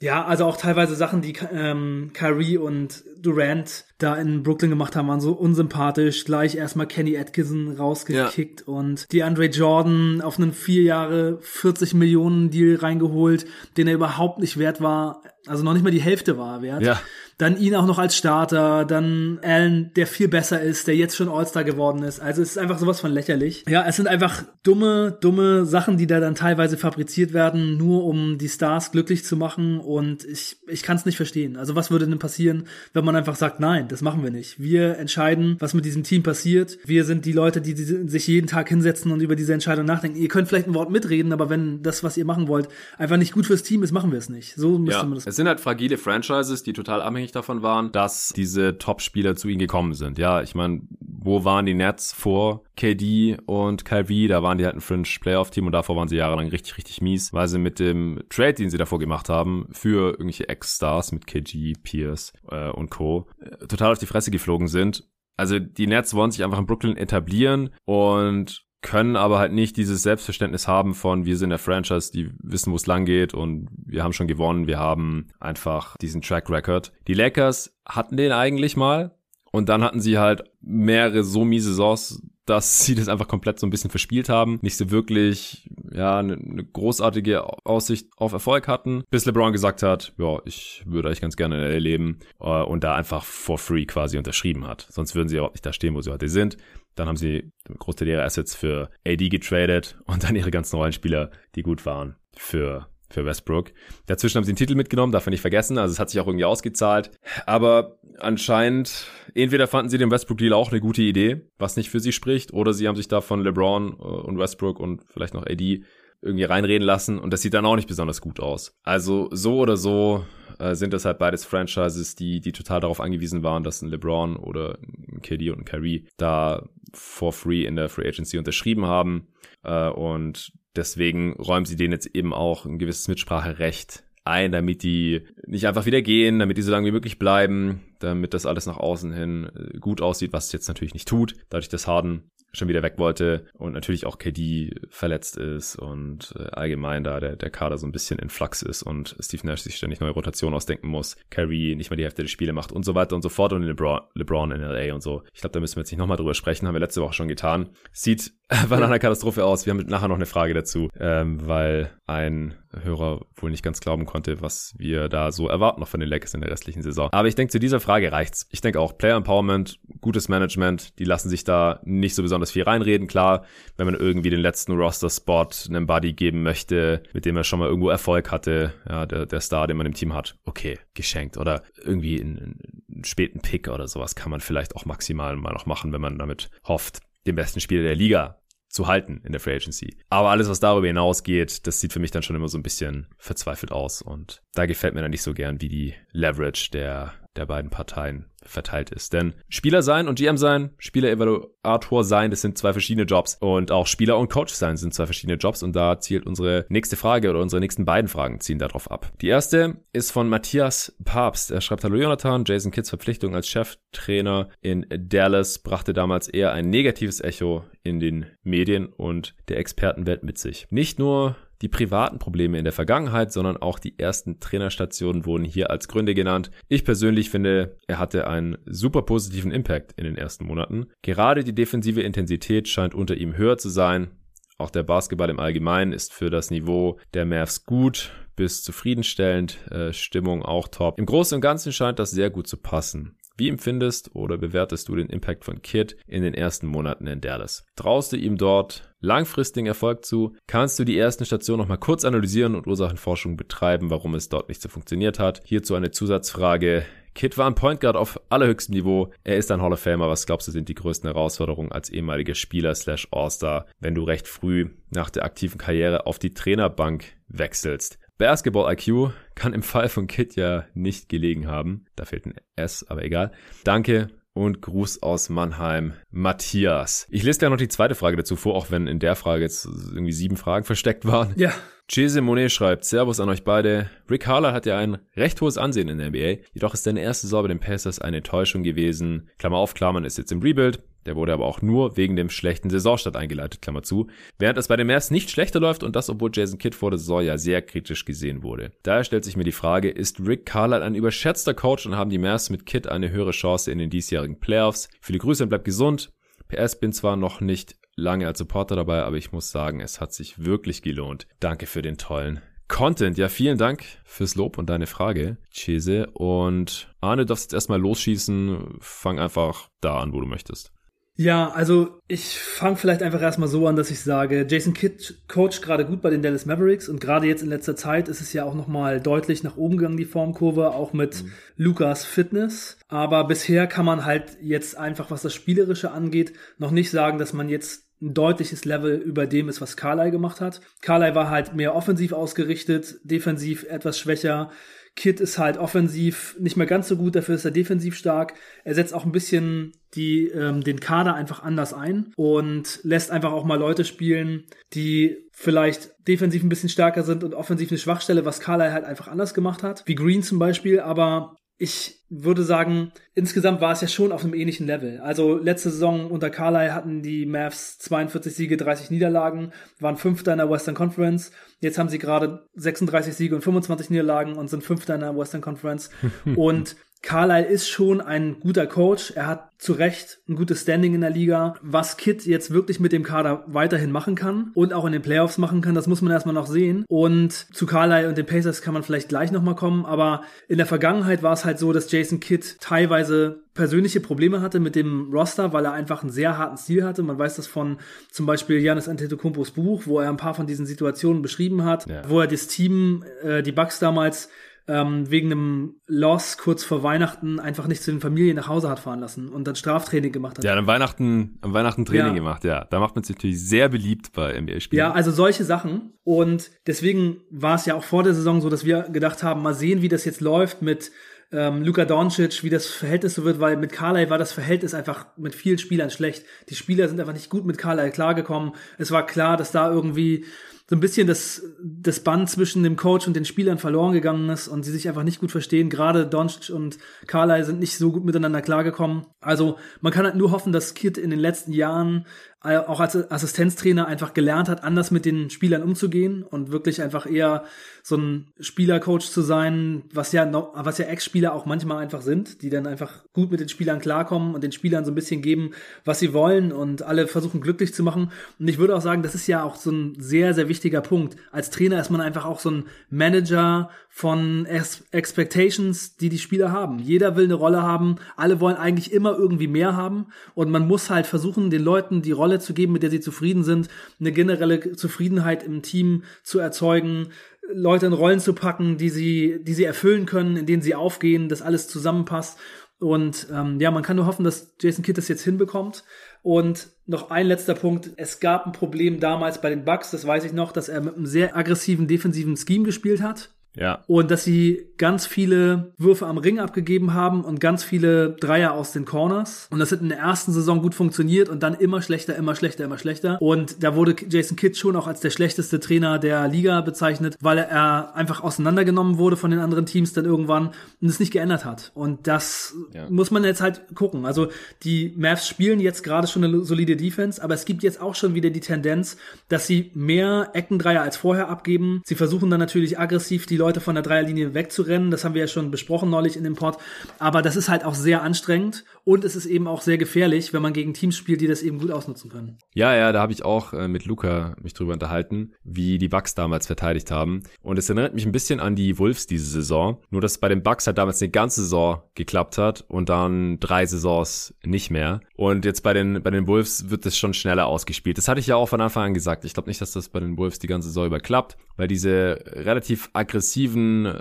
ja, also auch teilweise Sachen, die ähm, Kyrie und Durant da in Brooklyn gemacht haben, waren so unsympathisch. Gleich erstmal Kenny Atkinson rausgekickt ja. und die Andre Jordan auf einen vier Jahre 40 Millionen Deal reingeholt, den er überhaupt nicht wert war, also noch nicht mal die Hälfte war er wert. Ja. Dann ihn auch noch als Starter, dann Allen, der viel besser ist, der jetzt schon All-Star geworden ist. Also es ist einfach sowas von lächerlich. Ja, es sind einfach dumme, dumme Sachen, die da dann teilweise fabriziert werden, nur um die Stars glücklich zu machen. Und ich, ich kann es nicht verstehen. Also was würde denn passieren, wenn man einfach sagt, nein, das machen wir nicht. Wir entscheiden, was mit diesem Team passiert. Wir sind die Leute, die, die sich jeden Tag hinsetzen und über diese Entscheidung nachdenken. Ihr könnt vielleicht ein Wort mitreden, aber wenn das, was ihr machen wollt, einfach nicht gut fürs Team ist, machen wir es nicht. So müsste ja. man das. Es sind halt fragile Franchises, die total abhängig davon waren, dass diese Top-Spieler zu ihnen gekommen sind. Ja, ich meine, wo waren die Nets vor KD und Kyrie? Da waren die halt ein Fringe-Playoff-Team und davor waren sie jahrelang richtig, richtig mies, weil sie mit dem Trade, den sie davor gemacht haben, für irgendwelche Ex-Stars mit KG, Pierce äh, und Co. Äh, total auf die Fresse geflogen sind. Also die Nets wollen sich einfach in Brooklyn etablieren und können aber halt nicht dieses Selbstverständnis haben von, wir sind der Franchise, die wissen, wo es lang geht und wir haben schon gewonnen, wir haben einfach diesen Track Record. Die Lakers hatten den eigentlich mal und dann hatten sie halt mehrere so miese Saisons, dass sie das einfach komplett so ein bisschen verspielt haben, nicht so wirklich, ja, eine, eine großartige Aussicht auf Erfolg hatten, bis LeBron gesagt hat, ja, ich würde eigentlich ganz gerne in LA leben äh, und da einfach for free quasi unterschrieben hat. Sonst würden sie auch nicht da stehen, wo sie heute sind. Dann haben sie Großteil ihrer Assets für AD getradet und dann ihre ganzen Rollenspieler, die gut waren, für für Westbrook. Dazwischen haben sie einen Titel mitgenommen, darf man nicht vergessen. Also es hat sich auch irgendwie ausgezahlt. Aber anscheinend, entweder fanden sie den Westbrook-Deal auch eine gute Idee, was nicht für sie spricht, oder sie haben sich da von LeBron äh, und Westbrook und vielleicht noch AD irgendwie reinreden lassen und das sieht dann auch nicht besonders gut aus. Also so oder so äh, sind das halt beides Franchises, die, die total darauf angewiesen waren, dass ein LeBron oder ein KD und ein Kyrie da for free in der Free Agency unterschrieben haben. Äh, und deswegen räumen sie denen jetzt eben auch ein gewisses Mitspracherecht ein, damit die nicht einfach wieder gehen, damit die so lange wie möglich bleiben, damit das alles nach außen hin äh, gut aussieht, was es jetzt natürlich nicht tut, dadurch, dass Harden schon wieder weg wollte und natürlich auch KD verletzt ist und äh, allgemein da der, der Kader so ein bisschen in Flux ist und Steve Nash sich ständig neue Rotationen ausdenken muss, Kyrie nicht mal die Hälfte der Spiele macht und so weiter und so fort und LeBron, LeBron in LA und so. Ich glaube, da müssen wir jetzt nicht nochmal drüber sprechen, haben wir letzte Woche schon getan. Sieht [laughs] Banana-Katastrophe aus. Wir haben nachher noch eine Frage dazu, ähm, weil ein Hörer wohl nicht ganz glauben konnte, was wir da so erwarten noch von den Lakers in der restlichen Saison. Aber ich denke, zu dieser Frage reicht's. Ich denke auch Player Empowerment, gutes Management, die lassen sich da nicht so besonders viel reinreden. Klar, wenn man irgendwie den letzten Roster-Spot einem Buddy geben möchte, mit dem er schon mal irgendwo Erfolg hatte, ja, der, der Star, den man im Team hat, okay, geschenkt. Oder irgendwie einen, einen späten Pick oder sowas kann man vielleicht auch maximal mal noch machen, wenn man damit hofft, den besten Spieler der Liga zu halten in der Free Agency. Aber alles, was darüber hinausgeht, das sieht für mich dann schon immer so ein bisschen verzweifelt aus. Und da gefällt mir dann nicht so gern, wie die Leverage der, der beiden Parteien verteilt ist. Denn Spieler sein und GM sein, Spieler-Evaluator sein, das sind zwei verschiedene Jobs. Und auch Spieler und Coach sein sind zwei verschiedene Jobs. Und da zielt unsere nächste Frage oder unsere nächsten beiden Fragen ziehen darauf ab. Die erste ist von Matthias Papst. Er schreibt, Hallo Jonathan, Jason Kidds Verpflichtung als Cheftrainer in Dallas brachte damals eher ein negatives Echo in den Medien und der Expertenwelt mit sich. Nicht nur die privaten Probleme in der Vergangenheit, sondern auch die ersten Trainerstationen wurden hier als Gründe genannt. Ich persönlich finde, er hatte einen super positiven Impact in den ersten Monaten. Gerade die defensive Intensität scheint unter ihm höher zu sein. Auch der Basketball im Allgemeinen ist für das Niveau der Mavs gut bis zufriedenstellend, äh, Stimmung auch top. Im Großen und Ganzen scheint das sehr gut zu passen. Wie empfindest oder bewertest du den Impact von Kid in den ersten Monaten in Dallas? Traust du ihm dort langfristigen Erfolg zu? Kannst du die ersten Stationen nochmal kurz analysieren und Ursachenforschung betreiben, warum es dort nicht so funktioniert hat? Hierzu eine Zusatzfrage. Kid war ein Point Guard auf allerhöchstem Niveau. Er ist ein Hall of Famer. Was glaubst du sind die größten Herausforderungen als ehemaliger Spieler slash All-Star, wenn du recht früh nach der aktiven Karriere auf die Trainerbank wechselst? Basketball-IQ kann im Fall von Kit ja nicht gelegen haben. Da fehlt ein S, aber egal. Danke und Gruß aus Mannheim, Matthias. Ich lese ja noch die zweite Frage dazu vor, auch wenn in der Frage jetzt irgendwie sieben Fragen versteckt waren. Ja. Chese Monet schreibt, Servus an euch beide. Rick Harlan hat ja ein recht hohes Ansehen in der NBA, jedoch ist seine erste Saison bei den Pacers eine Enttäuschung gewesen. Klammer auf, Klammern ist jetzt im Rebuild. Der wurde aber auch nur wegen dem schlechten Saisonstart eingeleitet, Klammer zu. Während es bei den Mavs nicht schlechter läuft und das, obwohl Jason Kidd vor der Saison ja sehr kritisch gesehen wurde. Daher stellt sich mir die Frage, ist Rick Carlisle ein überschätzter Coach und haben die Mavs mit Kidd eine höhere Chance in den diesjährigen Playoffs? Viele Grüße und bleibt gesund. PS bin zwar noch nicht lange als Supporter dabei, aber ich muss sagen, es hat sich wirklich gelohnt. Danke für den tollen Content. Ja, vielen Dank fürs Lob und deine Frage, Chese. Und Arne, du darfst jetzt erstmal losschießen. Fang einfach da an, wo du möchtest. Ja, also ich fange vielleicht einfach erstmal so an, dass ich sage, Jason Kidd coacht gerade gut bei den Dallas Mavericks und gerade jetzt in letzter Zeit ist es ja auch nochmal deutlich nach oben gegangen, die Formkurve, auch mit mhm. Lukas Fitness. Aber bisher kann man halt jetzt einfach, was das Spielerische angeht, noch nicht sagen, dass man jetzt ein deutliches Level über dem ist, was Carly gemacht hat. Carly war halt mehr offensiv ausgerichtet, defensiv etwas schwächer. Kid ist halt offensiv nicht mehr ganz so gut, dafür ist er defensiv stark. Er setzt auch ein bisschen die, ähm, den Kader einfach anders ein und lässt einfach auch mal Leute spielen, die vielleicht defensiv ein bisschen stärker sind und offensiv eine Schwachstelle, was Carly halt einfach anders gemacht hat, wie Green zum Beispiel, aber ich würde sagen, insgesamt war es ja schon auf einem ähnlichen Level. Also letzte Saison unter Carly hatten die Mavs 42 Siege, 30 Niederlagen, waren Fünfter in der Western Conference. Jetzt haben sie gerade 36 Siege und 25 Niederlagen und sind Fünfter in der Western Conference. [laughs] und Carlyle ist schon ein guter Coach. Er hat zu Recht ein gutes Standing in der Liga. Was Kit jetzt wirklich mit dem Kader weiterhin machen kann und auch in den Playoffs machen kann, das muss man erstmal noch sehen. Und zu Carlyle und den Pacers kann man vielleicht gleich nochmal kommen. Aber in der Vergangenheit war es halt so, dass Jason Kidd teilweise persönliche Probleme hatte mit dem Roster, weil er einfach einen sehr harten Stil hatte. Man weiß das von zum Beispiel Janis Antetokounmpos Buch, wo er ein paar von diesen Situationen beschrieben hat, ja. wo er das Team, äh, die Bucks damals ähm, wegen einem Loss kurz vor Weihnachten einfach nicht zu den Familien nach Hause hat fahren lassen und dann Straftraining gemacht hat. Ja, am Weihnachten, am Weihnachten Training ja. gemacht, ja. Da macht man sich natürlich sehr beliebt bei NBA-Spielen. Ja, also solche Sachen. Und deswegen war es ja auch vor der Saison so, dass wir gedacht haben, mal sehen, wie das jetzt läuft mit ähm, Luka Doncic, wie das Verhältnis so wird, weil mit Carlyle war das Verhältnis einfach mit vielen Spielern schlecht. Die Spieler sind einfach nicht gut mit Carlyle klargekommen. Es war klar, dass da irgendwie so ein bisschen das, das Band zwischen dem Coach und den Spielern verloren gegangen ist und sie sich einfach nicht gut verstehen. Gerade Doncic und Carlyle sind nicht so gut miteinander klargekommen. Also man kann halt nur hoffen, dass Kid in den letzten Jahren auch als Assistenztrainer einfach gelernt hat, anders mit den Spielern umzugehen und wirklich einfach eher so ein Spielercoach zu sein, was ja was ja Ex-Spieler auch manchmal einfach sind, die dann einfach gut mit den Spielern klarkommen und den Spielern so ein bisschen geben, was sie wollen und alle versuchen glücklich zu machen. Und ich würde auch sagen, das ist ja auch so ein sehr, sehr wichtiger Punkt. Als Trainer ist man einfach auch so ein Manager von Expectations, die die Spieler haben. Jeder will eine Rolle haben, alle wollen eigentlich immer irgendwie mehr haben und man muss halt versuchen, den Leuten die Rolle zu geben, mit der sie zufrieden sind, eine generelle Zufriedenheit im Team zu erzeugen, Leute in Rollen zu packen, die sie, die sie erfüllen können, in denen sie aufgehen, dass alles zusammenpasst. Und ähm, ja, man kann nur hoffen, dass Jason Kidd das jetzt hinbekommt. Und noch ein letzter Punkt. Es gab ein Problem damals bei den Bucks, das weiß ich noch, dass er mit einem sehr aggressiven defensiven Scheme gespielt hat. Ja. Und dass sie ganz viele Würfe am Ring abgegeben haben und ganz viele Dreier aus den Corners. Und das hat in der ersten Saison gut funktioniert und dann immer schlechter, immer schlechter, immer schlechter. Und da wurde Jason Kidd schon auch als der schlechteste Trainer der Liga bezeichnet, weil er einfach auseinandergenommen wurde von den anderen Teams dann irgendwann und es nicht geändert hat. Und das ja. muss man jetzt halt gucken. Also die Mavs spielen jetzt gerade schon eine solide Defense, aber es gibt jetzt auch schon wieder die Tendenz, dass sie mehr Eckendreier als vorher abgeben. Sie versuchen dann natürlich aggressiv die Leute Leute von der Dreierlinie wegzurennen. Das haben wir ja schon besprochen neulich in dem Pod. Aber das ist halt auch sehr anstrengend und es ist eben auch sehr gefährlich, wenn man gegen Teams spielt, die das eben gut ausnutzen können. Ja, ja, da habe ich auch äh, mit Luca mich drüber unterhalten, wie die Bucks damals verteidigt haben. Und es erinnert mich ein bisschen an die Wolves diese Saison. Nur, dass bei den Bucks halt damals eine ganze Saison geklappt hat und dann drei Saisons nicht mehr. Und jetzt bei den, bei den Wolves wird es schon schneller ausgespielt. Das hatte ich ja auch von Anfang an gesagt. Ich glaube nicht, dass das bei den Wolves die ganze Saison überklappt, weil diese relativ aggressiv aggressiven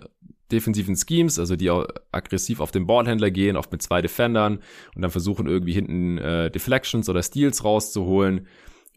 defensiven Schemes, also die aggressiv auf den Ballhändler gehen, oft mit zwei Defendern und dann versuchen irgendwie hinten äh, Deflections oder Steals rauszuholen.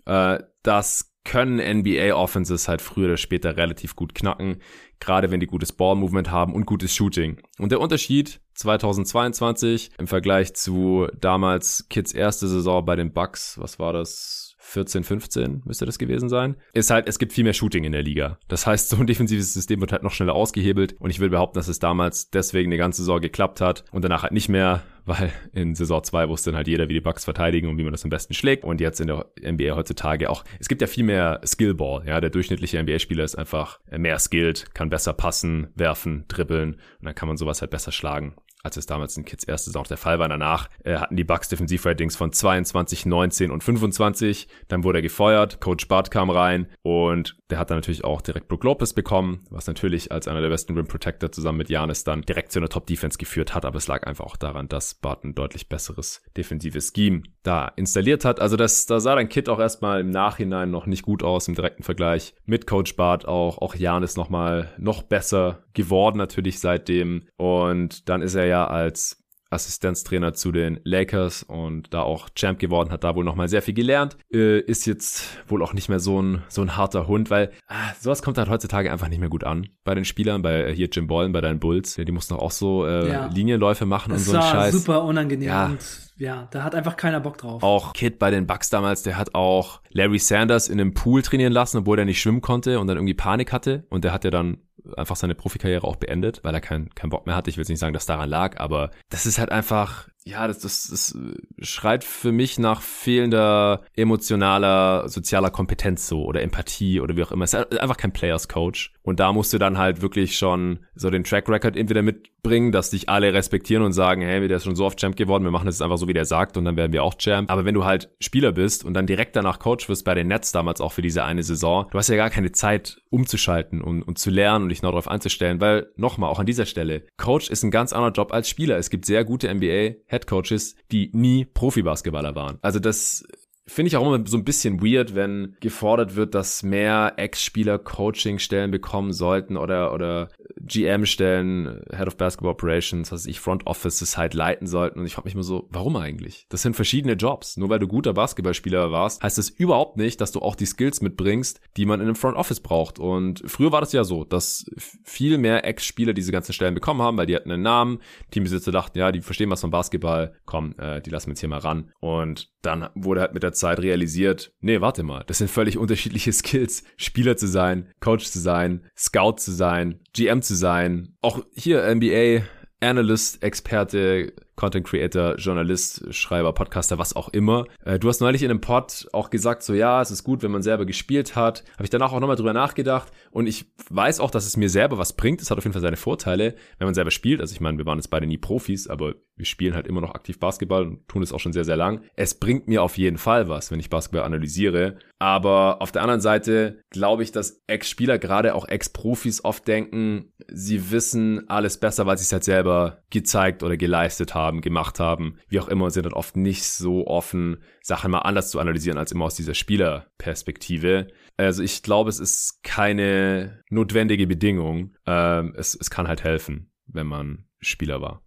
Äh, das können NBA Offenses halt früher oder später relativ gut knacken, gerade wenn die gutes Ballmovement haben und gutes Shooting. Und der Unterschied 2022 im Vergleich zu damals Kids erste Saison bei den Bucks, was war das? 14, 15 müsste das gewesen sein, ist halt, es gibt viel mehr Shooting in der Liga. Das heißt, so ein defensives System wird halt noch schneller ausgehebelt. Und ich will behaupten, dass es damals deswegen eine ganze Saison geklappt hat und danach halt nicht mehr, [laughs] weil in Saison 2 wusste dann halt jeder, wie die Bucks verteidigen und wie man das am besten schlägt. Und jetzt in der NBA heutzutage auch, es gibt ja viel mehr Skillball, ja, der durchschnittliche NBA-Spieler ist einfach mehr skilled, kann besser passen, werfen, dribbeln. Und dann kann man sowas halt besser schlagen als es damals in Kids erste Saison der Fall war. Danach äh, hatten die Bucks Defensivratings von 22, 19 und 25. Dann wurde er gefeuert, Coach Bart kam rein und der hat dann natürlich auch direkt Brook Lopez bekommen, was natürlich als einer der besten Rim Protector zusammen mit Janis dann direkt zu einer Top Defense geführt hat. Aber es lag einfach auch daran, dass Bart ein deutlich besseres defensives Scheme da installiert hat. Also das, da sah dann Kid auch erstmal im Nachhinein noch nicht gut aus im direkten Vergleich mit Coach Bart auch. Auch Janis nochmal noch besser geworden natürlich seitdem. Und dann ist er ja als Assistenztrainer zu den Lakers und da auch Champ geworden, hat da wohl nochmal sehr viel gelernt, äh, ist jetzt wohl auch nicht mehr so ein, so ein harter Hund, weil ah, sowas kommt halt heutzutage einfach nicht mehr gut an bei den Spielern, bei äh, hier Jim Bollen, bei deinen Bulls, ja, die mussten auch so äh, ja. Linienläufe machen das und so ein Scheiß. super unangenehm ja. und ja, da hat einfach keiner Bock drauf. Auch Kid bei den Bucks damals, der hat auch Larry Sanders in einem Pool trainieren lassen, obwohl er nicht schwimmen konnte und dann irgendwie Panik hatte und der hat ja dann einfach seine Profikarriere auch beendet, weil er keinen kein Bock mehr hatte. Ich will nicht sagen, dass daran lag, aber das ist halt einfach, ja, das, das, das schreit für mich nach fehlender emotionaler, sozialer Kompetenz so oder Empathie oder wie auch immer. Es ist einfach kein Players Coach. Und da musst du dann halt wirklich schon so den Track Record entweder mitbringen, dass dich alle respektieren und sagen, hey, der ist schon so oft Champ geworden, wir machen das einfach so, wie der sagt und dann werden wir auch Champ. Aber wenn du halt Spieler bist und dann direkt danach Coach wirst bei den Nets damals auch für diese eine Saison, du hast ja gar keine Zeit umzuschalten und, und zu lernen und dich noch darauf einzustellen, weil nochmal, auch an dieser Stelle, Coach ist ein ganz anderer Job als Spieler. Es gibt sehr gute NBA Head Coaches, die nie Profi-Basketballer waren. Also das Finde ich auch immer so ein bisschen weird, wenn gefordert wird, dass mehr Ex-Spieler Coaching-Stellen bekommen sollten oder, oder GM-Stellen, Head of Basketball Operations, was ich, Front Offices halt leiten sollten. Und ich frage mich immer so, warum eigentlich? Das sind verschiedene Jobs. Nur weil du guter Basketballspieler warst, heißt das überhaupt nicht, dass du auch die Skills mitbringst, die man in einem Front Office braucht. Und früher war das ja so, dass viel mehr Ex-Spieler diese ganzen Stellen bekommen haben, weil die hatten einen Namen. Teambesitzer dachten, ja, die verstehen was vom Basketball. Komm, äh, die lassen wir jetzt hier mal ran. Und dann wurde halt mit der Zeit realisiert, nee, warte mal, das sind völlig unterschiedliche [laughs] Skills. Spieler zu sein, Coach zu sein, Scout zu sein, GM zu sein. Auch hier NBA, Analyst, Experte, Content Creator, Journalist, Schreiber, Podcaster, was auch immer. Äh, du hast neulich in einem Pod auch gesagt, so ja, es ist gut, wenn man selber gespielt hat. Habe ich danach auch nochmal drüber nachgedacht und ich weiß auch, dass es mir selber was bringt. Es hat auf jeden Fall seine Vorteile, wenn man selber spielt. Also ich meine, wir waren jetzt beide nie Profis, aber wir spielen halt immer noch aktiv Basketball und tun es auch schon sehr, sehr lang. Es bringt mir auf jeden Fall was, wenn ich Basketball analysiere. Aber auf der anderen Seite glaube ich, dass Ex-Spieler, gerade auch Ex-Profis oft denken, sie wissen alles besser, weil sie es halt selber gezeigt oder geleistet haben haben, gemacht haben, wie auch immer, sind dann oft nicht so offen, Sachen mal anders zu analysieren als immer aus dieser Spielerperspektive. Also ich glaube, es ist keine notwendige Bedingung. Ähm, es, es kann halt helfen, wenn man Spieler war.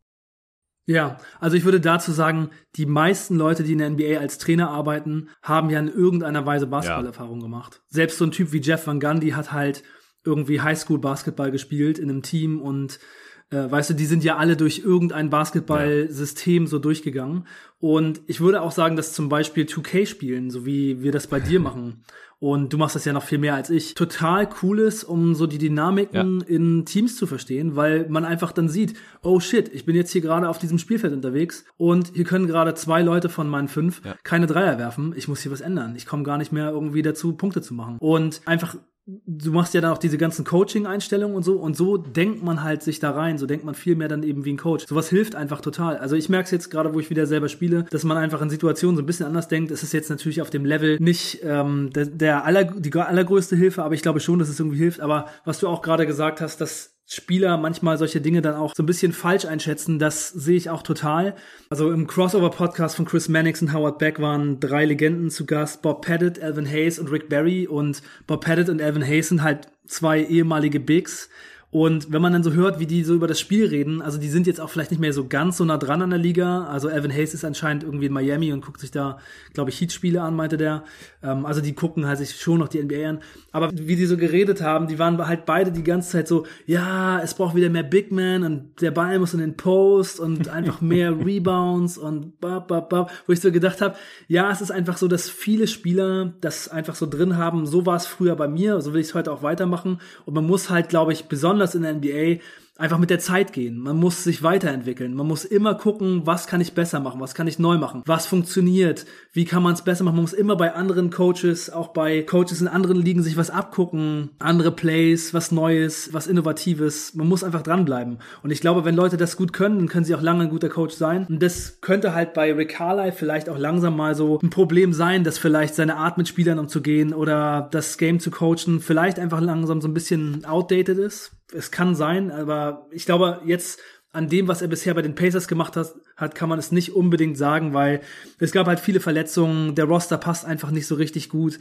Ja, also ich würde dazu sagen, die meisten Leute, die in der NBA als Trainer arbeiten, haben ja in irgendeiner Weise Basketballerfahrung ja. gemacht. Selbst so ein Typ wie Jeff Van Gundy hat halt irgendwie Highschool-Basketball gespielt in einem Team und äh, weißt du, die sind ja alle durch irgendein Basketballsystem ja. so durchgegangen. Und ich würde auch sagen, dass zum Beispiel 2K spielen, so wie wir das bei dir [laughs] machen. Und du machst das ja noch viel mehr als ich. Total cool ist, um so die Dynamiken ja. in Teams zu verstehen, weil man einfach dann sieht, oh shit, ich bin jetzt hier gerade auf diesem Spielfeld unterwegs und hier können gerade zwei Leute von meinen fünf ja. keine Dreier werfen. Ich muss hier was ändern. Ich komme gar nicht mehr irgendwie dazu, Punkte zu machen. Und einfach du machst ja dann auch diese ganzen Coaching-Einstellungen und so und so denkt man halt sich da rein, so denkt man viel mehr dann eben wie ein Coach. Sowas hilft einfach total. Also ich merke es jetzt gerade, wo ich wieder selber spiele, dass man einfach in Situationen so ein bisschen anders denkt. Es ist jetzt natürlich auf dem Level nicht ähm, der, der aller, die allergrößte Hilfe, aber ich glaube schon, dass es irgendwie hilft. Aber was du auch gerade gesagt hast, dass Spieler manchmal solche Dinge dann auch so ein bisschen falsch einschätzen, das sehe ich auch total. Also im Crossover-Podcast von Chris Mannix und Howard Beck waren drei Legenden zu Gast, Bob Pettit, Alvin Hayes und Rick Barry. Und Bob Pettit und Alvin Hayes sind halt zwei ehemalige Bigs, und wenn man dann so hört, wie die so über das Spiel reden, also die sind jetzt auch vielleicht nicht mehr so ganz so nah dran an der Liga. Also Evan Hayes ist anscheinend irgendwie in Miami und guckt sich da, glaube ich, Heat-Spiele an, meinte der. Ähm, also die gucken halt sich schon noch die NBA an. Aber wie die so geredet haben, die waren halt beide die ganze Zeit so, ja, es braucht wieder mehr Big Man und der Ball muss in den Post und [laughs] einfach mehr Rebounds und bab, bab, bab. Wo ich so gedacht habe, ja, es ist einfach so, dass viele Spieler das einfach so drin haben. So war es früher bei mir, so will ich es heute auch weitermachen. Und man muss halt, glaube ich, besonders besonders in der NBA einfach mit der Zeit gehen. Man muss sich weiterentwickeln. Man muss immer gucken, was kann ich besser machen, was kann ich neu machen, was funktioniert, wie kann man es besser machen. Man muss immer bei anderen Coaches, auch bei Coaches in anderen Ligen sich was abgucken, andere Plays, was Neues, was Innovatives. Man muss einfach dranbleiben. Und ich glaube, wenn Leute das gut können, dann können sie auch lange ein guter Coach sein. Und das könnte halt bei Rick Carlisle vielleicht auch langsam mal so ein Problem sein, dass vielleicht seine Art mit Spielern umzugehen oder das Game zu coachen vielleicht einfach langsam so ein bisschen outdated ist es kann sein, aber ich glaube, jetzt an dem, was er bisher bei den Pacers gemacht hat, hat, kann man es nicht unbedingt sagen, weil es gab halt viele Verletzungen, der Roster passt einfach nicht so richtig gut.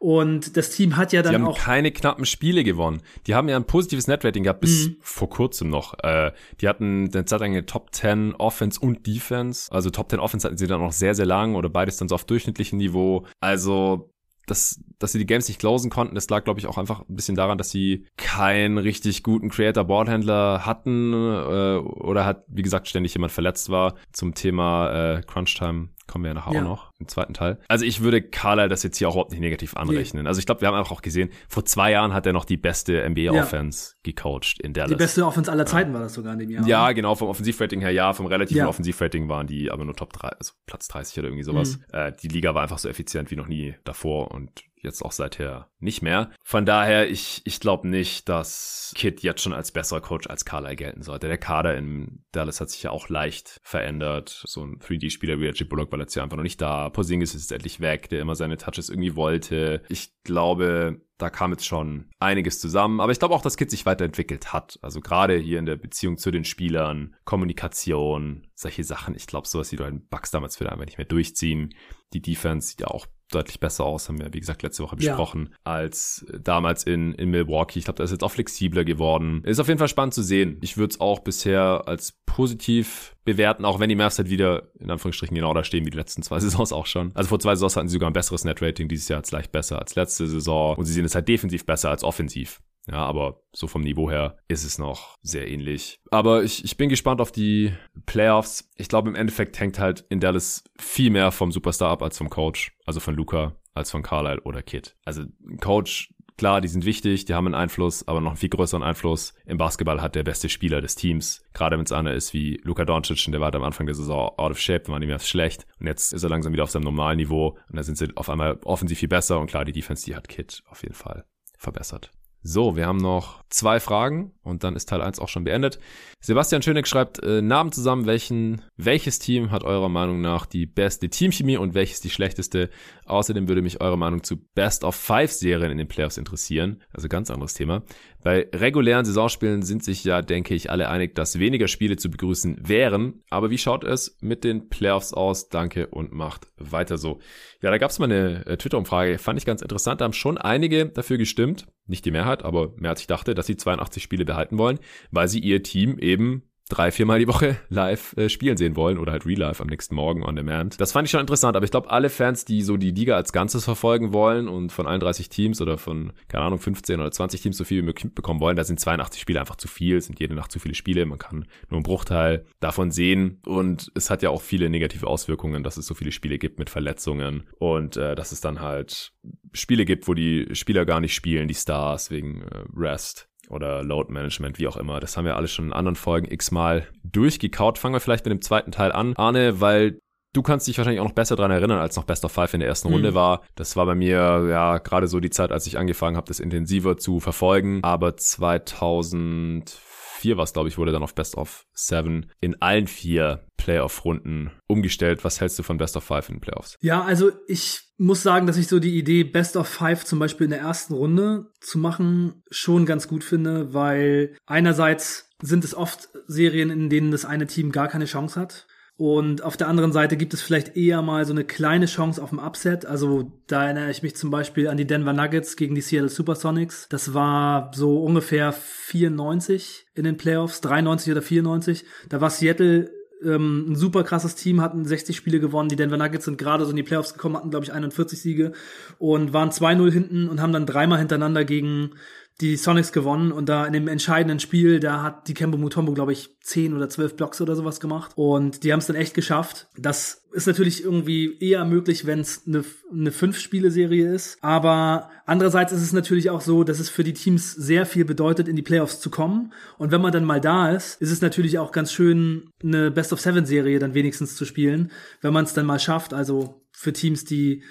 Und das Team hat ja dann die haben auch keine knappen Spiele gewonnen. Die haben ja ein positives Netrating gehabt bis mhm. vor kurzem noch. Äh, die hatten eine Zeit lang eine Top 10 Offense und Defense. Also Top 10 Offense hatten sie dann noch sehr sehr lang oder beides dann so auf durchschnittlichem Niveau. Also dass, dass sie die Games nicht closen konnten, das lag, glaube ich, auch einfach ein bisschen daran, dass sie keinen richtig guten Creator-Boardhändler hatten äh, oder hat, wie gesagt, ständig jemand verletzt war. Zum Thema äh, Crunch-Time Kommen wir ja nachher ja. auch noch im zweiten Teil. Also ich würde Carlisle das jetzt hier auch überhaupt nicht negativ anrechnen. Nee. Also ich glaube, wir haben einfach auch gesehen, vor zwei Jahren hat er noch die beste NBA-Offense ja. gecoacht in Dallas. Die beste Offense aller Zeiten war das sogar in dem Jahr. Ja, genau, vom Offensivrating her ja, vom relativen ja. Offensivrating waren die aber nur Top 3, also Platz 30 oder irgendwie sowas. Mhm. Äh, die Liga war einfach so effizient wie noch nie davor und jetzt auch seither nicht mehr. Von daher, ich, ich glaube nicht, dass Kid jetzt schon als besserer Coach als Carlisle gelten sollte. Der Kader in Dallas hat sich ja auch leicht verändert. So ein 3D-Spieler wie Reggie Bullock war letztes Jahr einfach noch nicht da. Porzingis ist endlich weg, der immer seine Touches irgendwie wollte. Ich glaube, da kam jetzt schon einiges zusammen. Aber ich glaube auch, dass Kid sich weiterentwickelt hat. Also gerade hier in der Beziehung zu den Spielern, Kommunikation, solche Sachen. Ich glaube, sowas wie du einen Bugs damals wieder einfach nicht mehr durchziehen. Die Defense sieht ja auch deutlich besser aus, haben wir, wie gesagt, letzte Woche besprochen, ja. als damals in, in Milwaukee. Ich glaube, da ist jetzt auch flexibler geworden. Ist auf jeden Fall spannend zu sehen. Ich würde es auch bisher als positiv bewerten, auch wenn die Mavs halt wieder in Anführungsstrichen genau da stehen wie die letzten zwei [laughs] Saisons auch schon. Also vor zwei Saisons hatten sie sogar ein besseres Net-Rating, dieses Jahr jetzt leicht besser als letzte Saison und sie sehen es halt defensiv besser als offensiv. Ja, aber so vom Niveau her ist es noch sehr ähnlich. Aber ich, ich bin gespannt auf die Playoffs. Ich glaube, im Endeffekt hängt halt in Dallas viel mehr vom Superstar ab als vom Coach. Also von Luca als von Carlisle oder Kid. Also Coach, klar, die sind wichtig, die haben einen Einfluss, aber noch einen viel größeren Einfluss. Im Basketball hat der beste Spieler des Teams, gerade wenn es einer ist wie Luka Doncic, der war halt am Anfang der Saison out of shape, waren die mehr schlecht. Und jetzt ist er langsam wieder auf seinem normalen Niveau und da sind sie auf einmal offensiv viel besser und klar, die Defense, die hat Kid auf jeden Fall verbessert. So, wir haben noch zwei Fragen und dann ist Teil 1 auch schon beendet. Sebastian Schöneck schreibt äh, Namen zusammen, welchen, welches Team hat eurer Meinung nach die beste Teamchemie und welches die schlechteste? Außerdem würde mich eure Meinung zu Best of Five Serien in den Playoffs interessieren. Also ganz anderes Thema. Bei regulären Saisonspielen sind sich ja, denke ich, alle einig, dass weniger Spiele zu begrüßen wären. Aber wie schaut es mit den Playoffs aus? Danke und macht weiter so. Ja, da gab es mal eine äh, Twitter-Umfrage, fand ich ganz interessant. Da haben schon einige dafür gestimmt, nicht die Mehrheit, aber mehr als ich dachte, dass sie 82 Spiele behalten wollen, weil sie ihr Team eben drei, viermal die Woche [laughs] live äh, spielen sehen wollen oder halt real life am nächsten Morgen on demand. Das fand ich schon interessant, aber ich glaube, alle Fans, die so die Liga als Ganzes verfolgen wollen und von 31 Teams oder von, keine Ahnung, 15 oder 20 Teams so viel wie möglich bekommen wollen, da sind 82 Spiele einfach zu viel, sind jede Nacht zu viele Spiele, man kann nur einen Bruchteil davon sehen und es hat ja auch viele negative Auswirkungen, dass es so viele Spiele gibt mit Verletzungen und äh, dass es dann halt Spiele gibt, wo die Spieler gar nicht spielen, die Stars wegen äh, Rest oder Load Management, wie auch immer. Das haben wir alles schon in anderen Folgen x-mal durchgekaut. Fangen wir vielleicht mit dem zweiten Teil an. Arne, weil Du kannst dich wahrscheinlich auch noch besser dran erinnern, als noch Best of Five in der ersten mhm. Runde war. Das war bei mir ja gerade so die Zeit, als ich angefangen habe, das intensiver zu verfolgen. Aber 2000 4 war es, glaube ich, wurde dann auf Best of 7 in allen vier Playoff-Runden umgestellt. Was hältst du von Best of 5 in den Playoffs? Ja, also ich muss sagen, dass ich so die Idee Best of 5 zum Beispiel in der ersten Runde zu machen schon ganz gut finde, weil einerseits sind es oft Serien, in denen das eine Team gar keine Chance hat. Und auf der anderen Seite gibt es vielleicht eher mal so eine kleine Chance auf dem Upset. Also da erinnere ich mich zum Beispiel an die Denver Nuggets gegen die Seattle Supersonics. Das war so ungefähr 94 in den Playoffs, 93 oder 94. Da war Seattle ähm, ein super krasses Team, hatten 60 Spiele gewonnen. Die Denver Nuggets sind gerade so in die Playoffs gekommen, hatten glaube ich 41 Siege und waren 2-0 hinten und haben dann dreimal hintereinander gegen die Sonics gewonnen und da in dem entscheidenden Spiel, da hat die Kembo Mutombo, glaube ich, zehn oder zwölf Blocks oder sowas gemacht und die haben es dann echt geschafft. Das ist natürlich irgendwie eher möglich, wenn es eine, eine Fünf-Spiele-Serie ist, aber andererseits ist es natürlich auch so, dass es für die Teams sehr viel bedeutet, in die Playoffs zu kommen und wenn man dann mal da ist, ist es natürlich auch ganz schön, eine Best-of-Seven-Serie dann wenigstens zu spielen, wenn man es dann mal schafft, also für Teams, die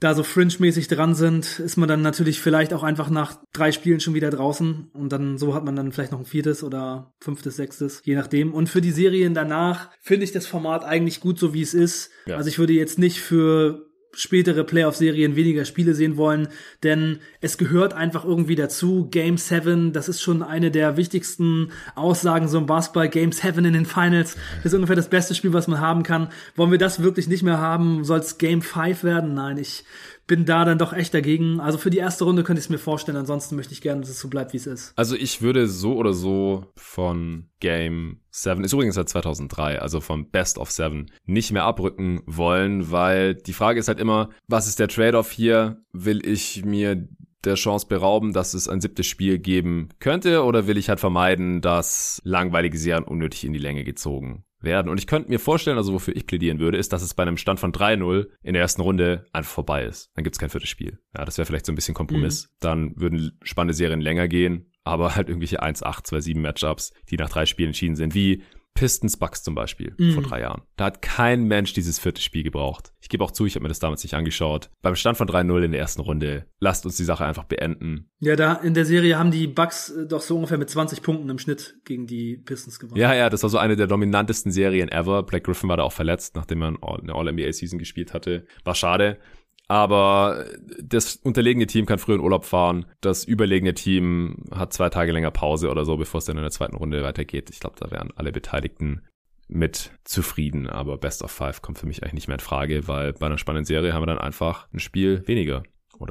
da so fringe-mäßig dran sind, ist man dann natürlich vielleicht auch einfach nach drei Spielen schon wieder draußen und dann so hat man dann vielleicht noch ein viertes oder fünftes, sechstes, je nachdem. Und für die Serien danach finde ich das Format eigentlich gut so wie es ist. Ja. Also ich würde jetzt nicht für spätere Playoff-Serien weniger Spiele sehen wollen, denn es gehört einfach irgendwie dazu. Game 7, das ist schon eine der wichtigsten Aussagen so im Basketball. Game 7 in den Finals ist ungefähr das beste Spiel, was man haben kann. Wollen wir das wirklich nicht mehr haben? Soll es Game 5 werden? Nein, ich bin da dann doch echt dagegen. Also für die erste Runde könnte ich es mir vorstellen. Ansonsten möchte ich gerne, dass es so bleibt, wie es ist. Also ich würde so oder so von Game 7, ist übrigens seit 2003, also vom Best of 7, nicht mehr abrücken wollen, weil die Frage ist halt immer, was ist der Trade-off hier? Will ich mir der Chance berauben, dass es ein siebtes Spiel geben könnte oder will ich halt vermeiden, dass langweilige Serien unnötig in die Länge gezogen werden. Und ich könnte mir vorstellen, also wofür ich plädieren würde, ist, dass es bei einem Stand von 3-0 in der ersten Runde einfach vorbei ist. Dann gibt's kein viertes Spiel. Ja, das wäre vielleicht so ein bisschen Kompromiss. Mhm. Dann würden spannende Serien länger gehen, aber halt irgendwelche 1-8, 2-7 Matchups, die nach drei Spielen entschieden sind, wie Pistons Bucks zum Beispiel mm. vor drei Jahren. Da hat kein Mensch dieses vierte Spiel gebraucht. Ich gebe auch zu, ich habe mir das damals nicht angeschaut. Beim Stand von 3-0 in der ersten Runde, lasst uns die Sache einfach beenden. Ja, da in der Serie haben die Bucks äh, doch so ungefähr mit 20 Punkten im Schnitt gegen die Pistons gewonnen. Ja, ja, das war so eine der dominantesten Serien ever. Black Griffin war da auch verletzt, nachdem er eine All-NBA-Season gespielt hatte. War schade. Aber das unterlegene Team kann früher in Urlaub fahren. Das überlegene Team hat zwei Tage länger Pause oder so, bevor es dann in der zweiten Runde weitergeht. Ich glaube, da wären alle Beteiligten mit zufrieden. Aber Best of Five kommt für mich eigentlich nicht mehr in Frage, weil bei einer spannenden Serie haben wir dann einfach ein Spiel weniger.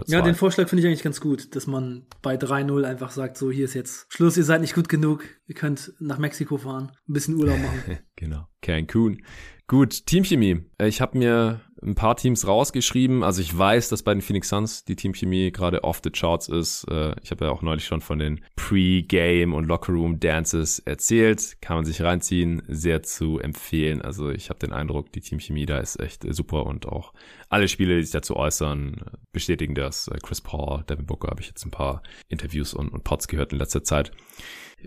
Ja, den Vorschlag finde ich eigentlich ganz gut, dass man bei 3-0 einfach sagt, so hier ist jetzt Schluss, ihr seid nicht gut genug, ihr könnt nach Mexiko fahren, ein bisschen Urlaub machen. [laughs] genau, Cancun. Gut, Teamchemie. Ich habe mir ein paar Teams rausgeschrieben. Also ich weiß, dass bei den Phoenix Suns die Teamchemie gerade off the charts ist. Äh, ich habe ja auch neulich schon von den Pre-Game und Locker-Room Dances erzählt. Kann man sich reinziehen. Sehr zu empfehlen. Also ich habe den Eindruck, die Teamchemie da ist echt super und auch alle Spiele, die sich dazu äußern, bestätigen das. Äh, Chris Paul, Devin Booker habe ich jetzt ein paar Interviews und, und Pods gehört in letzter Zeit.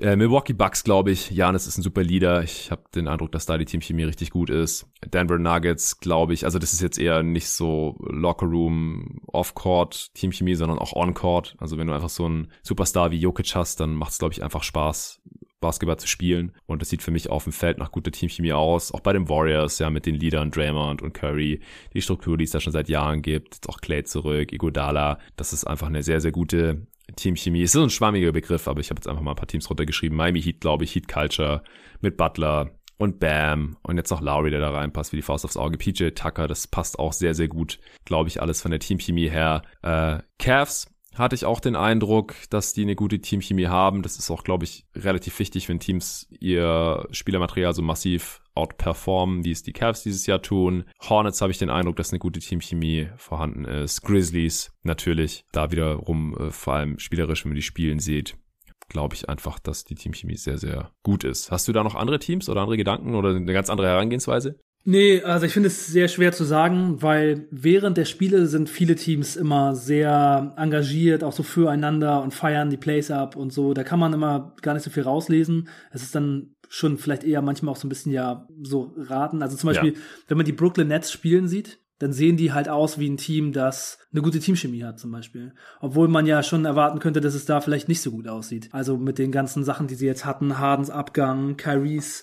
Äh, Milwaukee Bucks, glaube ich. Janis ist ein super Leader. Ich habe den Eindruck, dass da die Teamchemie richtig gut ist. Denver Nuggets, glaube ich. Also das ist jetzt eher nicht so Lockerroom, Off-Court Teamchemie, sondern auch On-Court. Also wenn du einfach so einen Superstar wie Jokic hast, dann macht es, glaube ich, einfach Spaß, Basketball zu spielen. Und das sieht für mich auf dem Feld nach guter Teamchemie aus. Auch bei den Warriors, ja, mit den Leadern Draymond und Curry. Die Struktur, die es da schon seit Jahren gibt. Jetzt auch Clay zurück, Igodala. Das ist einfach eine sehr, sehr gute Teamchemie. Es ist ein schwammiger Begriff, aber ich habe jetzt einfach mal ein paar Teams runtergeschrieben. Miami Heat, glaube ich, Heat Culture mit Butler und Bam und jetzt noch Lowry, der da reinpasst wie die Faust aufs Auge. PJ Tucker, das passt auch sehr, sehr gut, glaube ich, alles von der Teamchemie her. Äh, Cavs hatte ich auch den Eindruck, dass die eine gute Teamchemie haben. Das ist auch, glaube ich, relativ wichtig, wenn Teams ihr Spielermaterial so massiv outperformen, wie es die Cavs dieses Jahr tun. Hornets habe ich den Eindruck, dass eine gute Teamchemie vorhanden ist. Grizzlies natürlich, da wiederum äh, vor allem spielerisch, wenn man die Spielen sieht, glaube ich einfach, dass die Teamchemie sehr, sehr gut ist. Hast du da noch andere Teams oder andere Gedanken oder eine ganz andere Herangehensweise? Nee, also ich finde es sehr schwer zu sagen, weil während der Spiele sind viele Teams immer sehr engagiert, auch so füreinander und feiern die Plays ab und so. Da kann man immer gar nicht so viel rauslesen. Es ist dann schon vielleicht eher manchmal auch so ein bisschen ja so raten. Also zum Beispiel, ja. wenn man die Brooklyn Nets spielen sieht, dann sehen die halt aus wie ein Team, das eine gute Teamchemie hat zum Beispiel. Obwohl man ja schon erwarten könnte, dass es da vielleicht nicht so gut aussieht. Also mit den ganzen Sachen, die sie jetzt hatten, Hardens Abgang, Kyries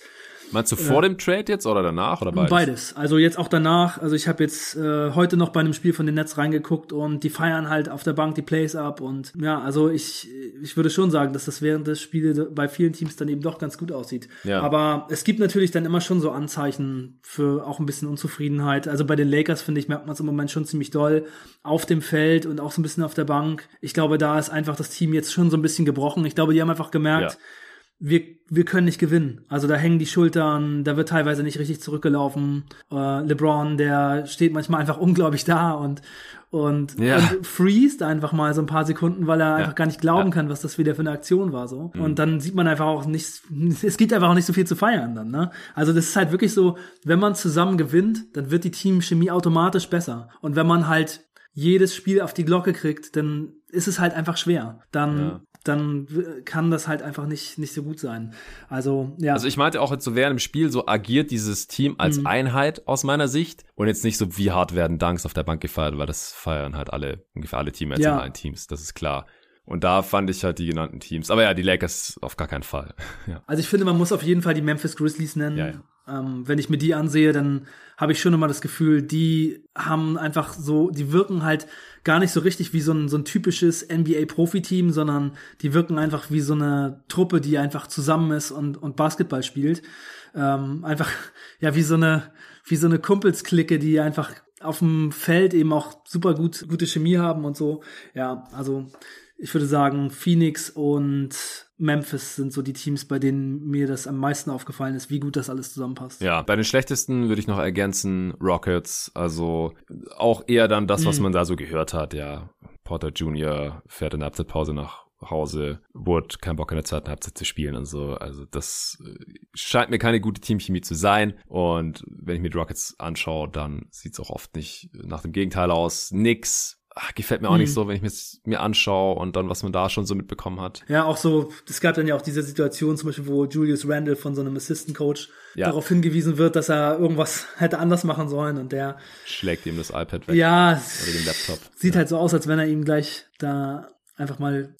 Meinst du vor äh, dem Trade jetzt oder danach oder beides? Beides. Also jetzt auch danach. Also ich habe jetzt äh, heute noch bei einem Spiel von den Nets reingeguckt und die feiern halt auf der Bank die Plays ab und ja, also ich ich würde schon sagen, dass das während des Spiels bei vielen Teams dann eben doch ganz gut aussieht. Ja. Aber es gibt natürlich dann immer schon so Anzeichen für auch ein bisschen Unzufriedenheit. Also bei den Lakers finde ich merkt man es im Moment schon ziemlich doll auf dem Feld und auch so ein bisschen auf der Bank. Ich glaube, da ist einfach das Team jetzt schon so ein bisschen gebrochen. Ich glaube, die haben einfach gemerkt. Ja wir, wir können nicht gewinnen. Also da hängen die Schultern, da wird teilweise nicht richtig zurückgelaufen. Äh, LeBron, der steht manchmal einfach unglaublich da und, und, ja. und freest einfach mal so ein paar Sekunden, weil er ja. einfach gar nicht glauben ja. kann, was das wieder für eine Aktion war so. Mhm. Und dann sieht man einfach auch nicht, es gibt einfach auch nicht so viel zu feiern dann. Ne? Also das ist halt wirklich so, wenn man zusammen gewinnt, dann wird die Teamchemie automatisch besser. Und wenn man halt jedes Spiel auf die Glocke kriegt, dann ist es halt einfach schwer. Dann dann kann das halt einfach nicht, nicht so gut sein. Also, ja. Also ich meinte auch jetzt so während dem Spiel, so agiert dieses Team als mhm. Einheit aus meiner Sicht und jetzt nicht so, wie hart werden Dunks auf der Bank gefeiert, weil das feiern halt alle, ungefähr alle Teammates ja. in allen Teams, das ist klar. Und da fand ich halt die genannten Teams. Aber ja, die Lakers auf gar keinen Fall. [laughs] ja. Also ich finde, man muss auf jeden Fall die Memphis Grizzlies nennen. Ja, ja. Ähm, wenn ich mir die ansehe, dann habe ich schon immer das Gefühl, die haben einfach so, die wirken halt gar nicht so richtig wie so ein, so ein typisches NBA-Profi-Team, sondern die wirken einfach wie so eine Truppe, die einfach zusammen ist und, und Basketball spielt. Ähm, einfach, [laughs] ja, wie so eine, wie so eine Kumpelsklicke, die einfach auf dem Feld eben auch super gut, gute Chemie haben und so. Ja, also ich würde sagen, Phoenix und Memphis sind so die Teams, bei denen mir das am meisten aufgefallen ist, wie gut das alles zusammenpasst. Ja, bei den schlechtesten würde ich noch ergänzen Rockets, also auch eher dann das, was mhm. man da so gehört hat, ja. Porter Jr. fährt in der Abzeitpause nach Hause. Wood kein Bock in der zweiten Halbzeit zu spielen und so. Also das äh, scheint mir keine gute Teamchemie zu sein. Und wenn ich mir die Rockets anschaue, dann sieht's auch oft nicht nach dem Gegenteil aus. Nix ach, gefällt mir auch mhm. nicht so, wenn ich es mir anschaue und dann, was man da schon so mitbekommen hat. Ja, auch so, es gab dann ja auch diese Situation zum Beispiel, wo Julius Randall von so einem Assistant Coach ja. darauf hingewiesen wird, dass er irgendwas [laughs] hätte anders machen sollen und der schlägt ihm das iPad weg. Ja, oder den Laptop. Sieht ja. halt so aus, als wenn er ihm gleich da einfach mal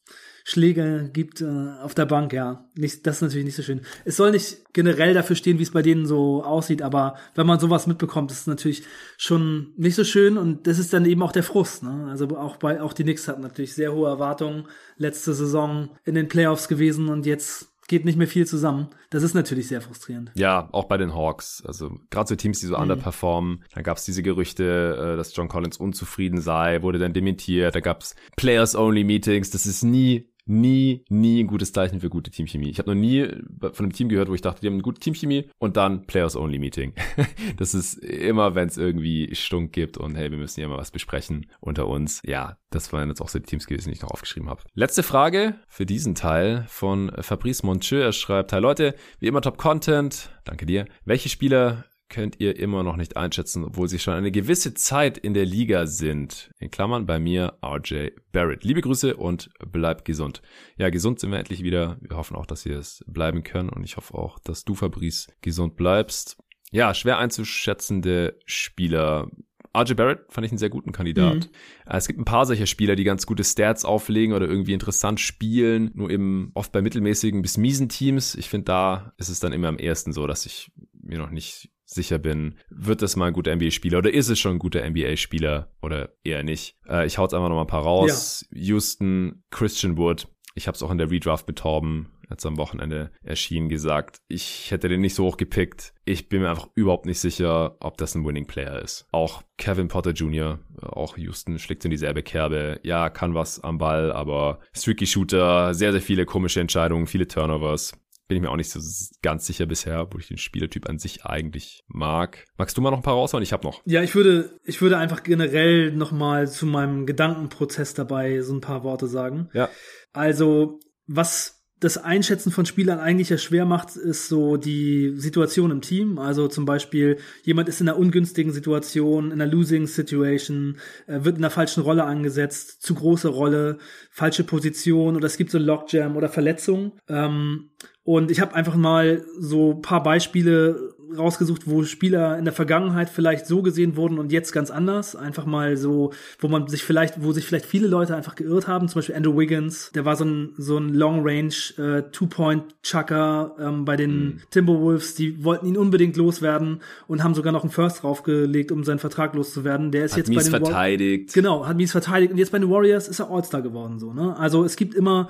Schläge gibt äh, auf der Bank, ja. Nicht, das ist natürlich nicht so schön. Es soll nicht generell dafür stehen, wie es bei denen so aussieht, aber wenn man sowas mitbekommt, ist es natürlich schon nicht so schön und das ist dann eben auch der Frust. Ne? Also auch bei auch die Knicks hatten natürlich sehr hohe Erwartungen letzte Saison in den Playoffs gewesen und jetzt geht nicht mehr viel zusammen. Das ist natürlich sehr frustrierend. Ja, auch bei den Hawks. Also gerade so Teams, die so mhm. underperformen. Dann gab es diese Gerüchte, äh, dass John Collins unzufrieden sei, wurde dann dementiert. Da gab es Players-Only-Meetings. Das ist nie nie, nie ein gutes Zeichen für gute Teamchemie. Ich habe noch nie von einem Team gehört, wo ich dachte, die haben eine gute Teamchemie und dann Players-Only-Meeting. [laughs] das ist immer, wenn es irgendwie Stunk gibt und hey, wir müssen ja mal was besprechen unter uns. Ja, das waren jetzt auch so die Teams gewesen, die ich noch aufgeschrieben habe. Letzte Frage für diesen Teil von Fabrice Moncheux. Er schreibt, hi Leute, wie immer Top Content. Danke dir. Welche Spieler könnt ihr immer noch nicht einschätzen, obwohl sie schon eine gewisse Zeit in der Liga sind. In Klammern bei mir RJ Barrett. Liebe Grüße und bleibt gesund. Ja, gesund sind wir endlich wieder. Wir hoffen auch, dass wir es bleiben können und ich hoffe auch, dass du, Fabrice, gesund bleibst. Ja, schwer einzuschätzende Spieler. RJ Barrett fand ich einen sehr guten Kandidat. Mhm. Es gibt ein paar solcher Spieler, die ganz gute Stats auflegen oder irgendwie interessant spielen, nur eben oft bei mittelmäßigen bis miesen Teams. Ich finde, da ist es dann immer am ersten so, dass ich mir noch nicht sicher bin, wird das mal ein guter NBA-Spieler oder ist es schon ein guter NBA-Spieler oder eher nicht. Äh, ich hau jetzt einfach noch mal ein paar raus. Ja. Houston, Christian Wood. Ich habe es auch in der Redraft mit Torben jetzt am Wochenende erschienen gesagt. Ich hätte den nicht so hoch gepickt. Ich bin mir einfach überhaupt nicht sicher, ob das ein Winning Player ist. Auch Kevin Potter Jr., auch Houston schlägt in dieselbe Kerbe. Ja, kann was am Ball, aber Streaky Shooter, sehr, sehr viele komische Entscheidungen, viele Turnovers bin ich mir auch nicht so ganz sicher bisher, wo ich den Spielertyp an sich eigentlich mag. Magst du mal noch ein paar raushauen? Ich habe noch. Ja, ich würde, ich würde einfach generell noch mal zu meinem Gedankenprozess dabei so ein paar Worte sagen. Ja. Also, was das Einschätzen von Spielern eigentlich ja schwer macht, ist so die Situation im Team. Also zum Beispiel, jemand ist in einer ungünstigen Situation, in einer Losing Situation, äh, wird in einer falschen Rolle angesetzt, zu große Rolle, falsche Position oder es gibt so Lockjam oder Verletzung. Ähm, und ich habe einfach mal so paar Beispiele rausgesucht, wo Spieler in der Vergangenheit vielleicht so gesehen wurden und jetzt ganz anders. Einfach mal so, wo man sich vielleicht, wo sich vielleicht viele Leute einfach geirrt haben. Zum Beispiel Andrew Wiggins, der war so ein, so ein Long-Range äh, Two-Point-Chucker ähm, bei den mhm. Timberwolves. Die wollten ihn unbedingt loswerden und haben sogar noch einen First draufgelegt, um seinen Vertrag loszuwerden. Der ist hat jetzt mies bei den verteidigt. War genau, hat mies verteidigt. Und jetzt bei den Warriors ist er All-Star geworden. So, ne? Also es gibt immer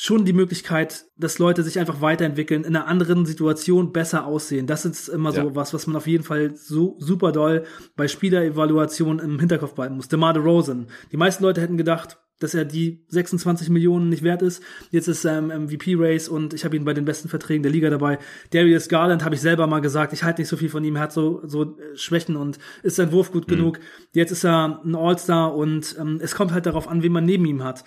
schon die Möglichkeit, dass Leute sich einfach weiterentwickeln, in einer anderen Situation besser aussehen. Das ist immer so ja. was, was man auf jeden Fall so super doll bei Spielerevaluation im Hinterkopf behalten muss. DeMar DeRozan. Die meisten Leute hätten gedacht, dass er die 26 Millionen nicht wert ist. Jetzt ist er im MVP-Race und ich habe ihn bei den besten Verträgen der Liga dabei. Darius Garland habe ich selber mal gesagt, ich halte nicht so viel von ihm, er hat so, so äh, Schwächen und ist sein Wurf gut mhm. genug. Jetzt ist er ein All-Star und ähm, es kommt halt darauf an, wen man neben ihm hat.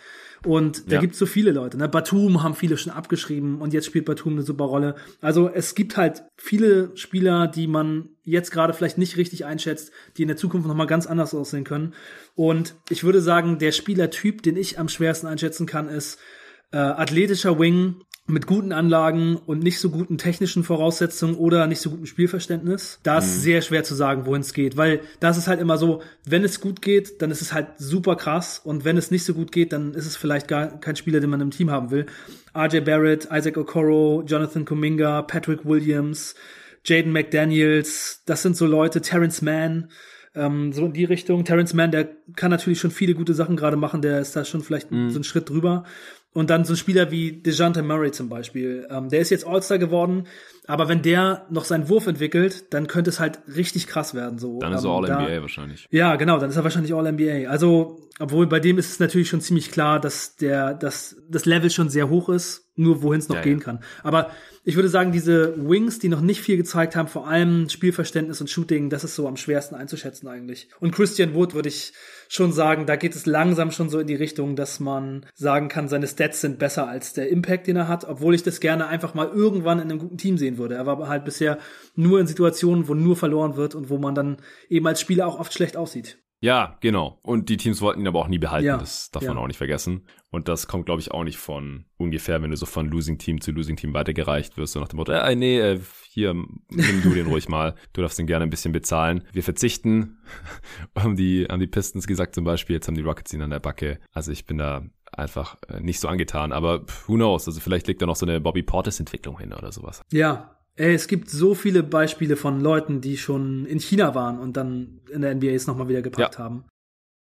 Und da ja. gibt es so viele Leute. Ne? Batum haben viele schon abgeschrieben und jetzt spielt Batum eine super Rolle. Also es gibt halt viele Spieler, die man jetzt gerade vielleicht nicht richtig einschätzt, die in der Zukunft nochmal ganz anders aussehen können. Und ich würde sagen, der Spielertyp, den ich am schwersten einschätzen kann, ist äh, athletischer Wing, mit guten Anlagen und nicht so guten technischen Voraussetzungen oder nicht so gutem Spielverständnis. Da ist mhm. sehr schwer zu sagen, wohin es geht, weil das ist halt immer so, wenn es gut geht, dann ist es halt super krass und wenn es nicht so gut geht, dann ist es vielleicht gar kein Spieler, den man im Team haben will. RJ Barrett, Isaac Okoro, Jonathan Kuminga, Patrick Williams, Jaden McDaniels, das sind so Leute, Terrence Mann, ähm, so in die Richtung. Terrence Mann, der kann natürlich schon viele gute Sachen gerade machen, der ist da schon vielleicht mhm. so einen Schritt drüber. Und dann so ein Spieler wie DeJounte Murray zum Beispiel. Ähm, der ist jetzt All-Star geworden, aber wenn der noch seinen Wurf entwickelt, dann könnte es halt richtig krass werden. So. Dann ist er ähm, All-NBA wahrscheinlich. Ja, genau, dann ist er wahrscheinlich All-NBA. Also, obwohl bei dem ist es natürlich schon ziemlich klar, dass der, dass das Level schon sehr hoch ist, nur wohin es noch ja, gehen ja. kann. Aber ich würde sagen, diese Wings, die noch nicht viel gezeigt haben, vor allem Spielverständnis und Shooting, das ist so am schwersten einzuschätzen eigentlich. Und Christian Wood würde ich schon sagen, da geht es langsam schon so in die Richtung, dass man sagen kann, seine Stats sind besser als der Impact, den er hat, obwohl ich das gerne einfach mal irgendwann in einem guten Team sehen würde. Er war halt bisher nur in Situationen, wo nur verloren wird und wo man dann eben als Spieler auch oft schlecht aussieht. Ja, genau. Und die Teams wollten ihn aber auch nie behalten. Ja, das darf ja. man auch nicht vergessen. Und das kommt, glaube ich, auch nicht von ungefähr, wenn du so von Losing Team zu Losing Team weitergereicht wirst, so nach dem Motto, äh, nee, äh, hier, nimm du den ruhig mal. Du darfst den gerne ein bisschen bezahlen. Wir verzichten, [laughs] haben die, haben die Pistons gesagt zum Beispiel. Jetzt haben die Rockets ihn an der Backe. Also ich bin da einfach äh, nicht so angetan. Aber who knows? Also vielleicht liegt da noch so eine Bobby Portis Entwicklung hin oder sowas. Ja, es gibt so viele Beispiele von Leuten, die schon in China waren und dann in der NBA es nochmal wieder gepackt ja. haben.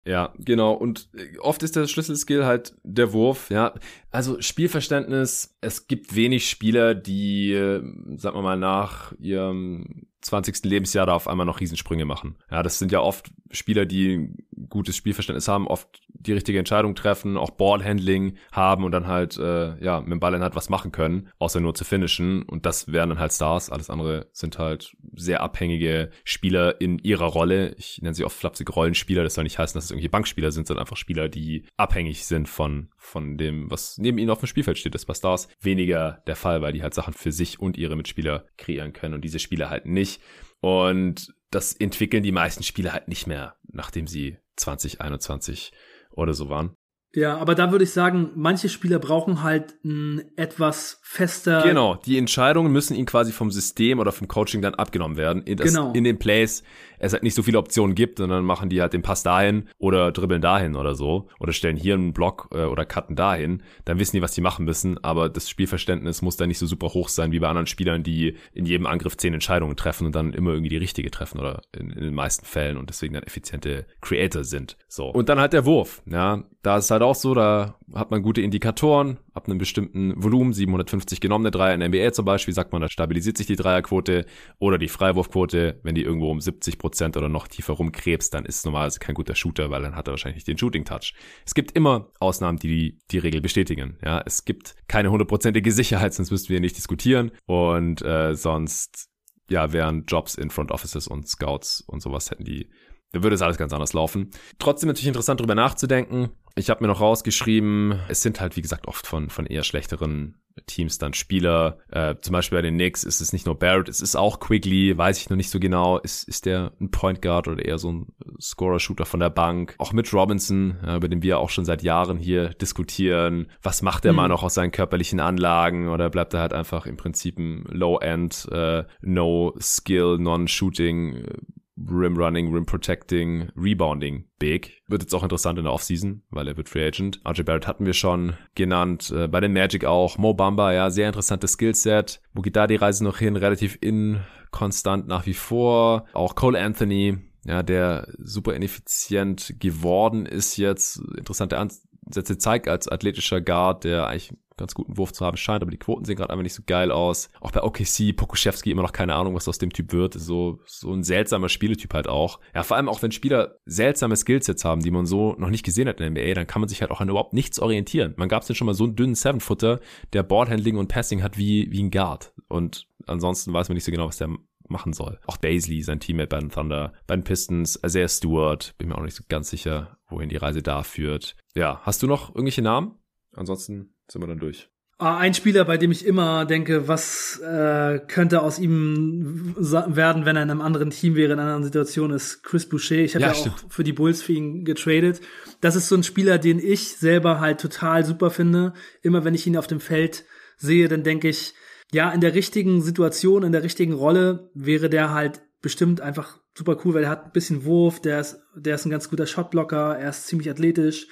Ja, genau. Und äh, oft ist der Schlüsselskill halt der Wurf, ja. Also Spielverständnis, es gibt wenig Spieler, die, äh, sagen wir mal, nach ihrem 20. Lebensjahr da auf einmal noch Riesensprünge machen. Ja, das sind ja oft Spieler, die gutes Spielverständnis haben, oft die richtige Entscheidung treffen, auch Ballhandling haben und dann halt äh, ja mit dem Ball dann halt was machen können, außer nur zu finishen. Und das wären dann halt Stars. Alles andere sind halt sehr abhängige Spieler in ihrer Rolle. Ich nenne sie oft flapsig Rollenspieler. Das soll nicht heißen, dass es irgendwie Bankspieler sind, sondern einfach Spieler, die abhängig sind von von dem, was neben ihnen auf dem Spielfeld steht. Das ist bei Stars weniger der Fall, weil die halt Sachen für sich und ihre Mitspieler kreieren können und diese Spieler halt nicht. Und das entwickeln die meisten Spieler halt nicht mehr, nachdem sie 2021 oder so waren. Ja, aber da würde ich sagen, manche Spieler brauchen halt ein etwas fester. Genau, die Entscheidungen müssen ihnen quasi vom System oder vom Coaching dann abgenommen werden. In, das, genau. in den Plays es halt nicht so viele Optionen gibt, sondern machen die halt den Pass dahin oder dribbeln dahin oder so oder stellen hier einen Block äh, oder cutten dahin, dann wissen die, was die machen müssen, aber das Spielverständnis muss da nicht so super hoch sein wie bei anderen Spielern, die in jedem Angriff zehn Entscheidungen treffen und dann immer irgendwie die richtige treffen oder in, in den meisten Fällen und deswegen dann effiziente Creator sind. So. Und dann halt der Wurf, ja, da ist halt auch so, da hat man gute Indikatoren, ab einem bestimmten Volumen, 750 genommene Dreier in der NBA zum Beispiel, sagt man, da stabilisiert sich die Dreierquote oder die Freiwurfquote, wenn die irgendwo um 70 Prozent oder noch tiefer rumkrebst, dann ist normalerweise kein guter Shooter, weil dann hat er wahrscheinlich nicht den Shooting Touch. Es gibt immer Ausnahmen, die die Regel bestätigen. Ja, es gibt keine hundertprozentige Sicherheit, sonst müssten wir nicht diskutieren und äh, sonst ja wären Jobs in Front Offices und Scouts und sowas hätten die da würde es alles ganz anders laufen. Trotzdem natürlich interessant drüber nachzudenken. Ich habe mir noch rausgeschrieben, es sind halt wie gesagt oft von von eher schlechteren Teams dann Spieler. Äh, zum Beispiel bei den Knicks ist es nicht nur Barrett, es ist auch Quigley, weiß ich noch nicht so genau. Ist, ist der ein Point Guard oder eher so ein Scorer-Shooter von der Bank? Auch Mitch Robinson, äh, über den wir auch schon seit Jahren hier diskutieren. Was macht der mhm. Mann noch aus seinen körperlichen Anlagen? Oder bleibt er halt einfach im Prinzip ein Low-End, äh, No-Skill, Non-Shooting äh, Rim Running, Rim Protecting, Rebounding big. Wird jetzt auch interessant in der Offseason, weil er wird Free Agent. RJ Barrett hatten wir schon genannt. Äh, bei den Magic auch. Mo Bamba, ja, sehr interessantes Skillset. Die Reise noch hin? Relativ inkonstant nach wie vor. Auch Cole Anthony, ja, der super ineffizient geworden ist jetzt. Interessante Ansätze zeigt als athletischer Guard, der eigentlich ganz guten Wurf zu haben scheint, aber die Quoten sehen gerade einfach nicht so geil aus. Auch bei OKC, Pokuschewski immer noch keine Ahnung, was aus dem Typ wird. So, so ein seltsamer Spieletyp halt auch. Ja, vor allem auch wenn Spieler seltsame Skillsets haben, die man so noch nicht gesehen hat in der NBA, dann kann man sich halt auch an überhaupt nichts orientieren. Man gab es denn schon mal so einen dünnen Seven-Footer, der Ballhandling und Passing hat wie, wie ein Guard. Und ansonsten weiß man nicht so genau, was der machen soll. Auch Baisley, sein Teammate bei den Thunder, bei den Pistons, Isaiah Stewart, bin mir auch nicht so ganz sicher, wohin die Reise da führt. Ja, hast du noch irgendwelche Namen? Ansonsten sind wir dann durch. Ah, ein Spieler, bei dem ich immer denke, was äh, könnte aus ihm werden, wenn er in einem anderen Team wäre, in einer anderen Situation, ist Chris Boucher. Ich habe ja, ja auch für die Bulls für ihn getradet. Das ist so ein Spieler, den ich selber halt total super finde. Immer wenn ich ihn auf dem Feld sehe, dann denke ich, ja, in der richtigen Situation, in der richtigen Rolle wäre der halt bestimmt einfach super cool, weil er hat ein bisschen Wurf, der ist, der ist ein ganz guter Shotblocker, er ist ziemlich athletisch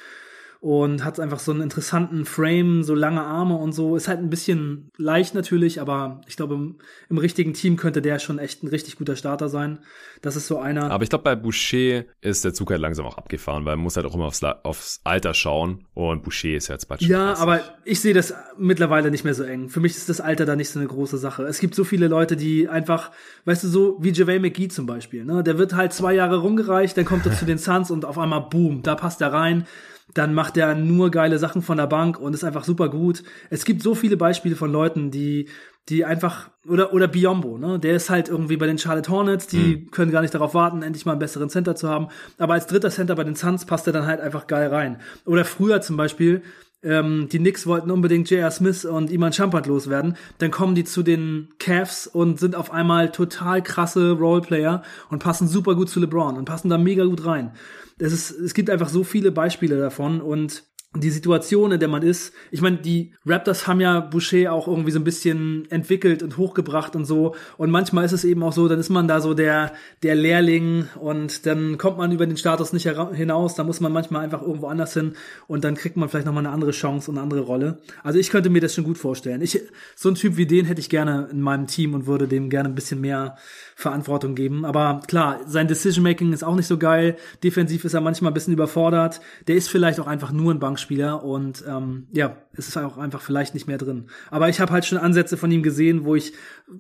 und hat einfach so einen interessanten Frame, so lange Arme und so. Ist halt ein bisschen leicht natürlich, aber ich glaube, im, im richtigen Team könnte der schon echt ein richtig guter Starter sein. Das ist so einer. Aber ich glaube, bei Boucher ist der Zug halt langsam auch abgefahren, weil man muss halt auch immer aufs, aufs Alter schauen und Boucher ist ja jetzt bald schon Ja, 30. aber ich sehe das mittlerweile nicht mehr so eng. Für mich ist das Alter da nicht so eine große Sache. Es gibt so viele Leute, die einfach, weißt du, so wie JaVale McGee zum Beispiel, ne? Der wird halt zwei Jahre rumgereicht, dann kommt er zu den Suns und auf einmal boom, da passt er rein dann macht er nur geile Sachen von der Bank und ist einfach super gut. Es gibt so viele Beispiele von Leuten, die die einfach oder oder Biombo, ne? Der ist halt irgendwie bei den Charlotte Hornets, die mhm. können gar nicht darauf warten, endlich mal einen besseren Center zu haben. Aber als dritter Center bei den Suns passt er dann halt einfach geil rein. Oder früher zum Beispiel ähm, die Knicks wollten unbedingt J.R. Smith und Iman Champert loswerden. Dann kommen die zu den Cavs und sind auf einmal total krasse Roleplayer und passen super gut zu LeBron und passen da mega gut rein. Es, ist, es gibt einfach so viele Beispiele davon und die Situation, in der man ist. Ich meine, die Raptors haben ja Boucher auch irgendwie so ein bisschen entwickelt und hochgebracht und so. Und manchmal ist es eben auch so, dann ist man da so der, der Lehrling und dann kommt man über den Status nicht hinaus. Da muss man manchmal einfach irgendwo anders hin und dann kriegt man vielleicht nochmal eine andere Chance und eine andere Rolle. Also ich könnte mir das schon gut vorstellen. Ich, so ein Typ wie den hätte ich gerne in meinem Team und würde dem gerne ein bisschen mehr Verantwortung geben. Aber klar, sein Decision-Making ist auch nicht so geil. Defensiv ist er manchmal ein bisschen überfordert. Der ist vielleicht auch einfach nur ein Bankspieler und ähm, ja, es ist auch einfach vielleicht nicht mehr drin. Aber ich habe halt schon Ansätze von ihm gesehen, wo ich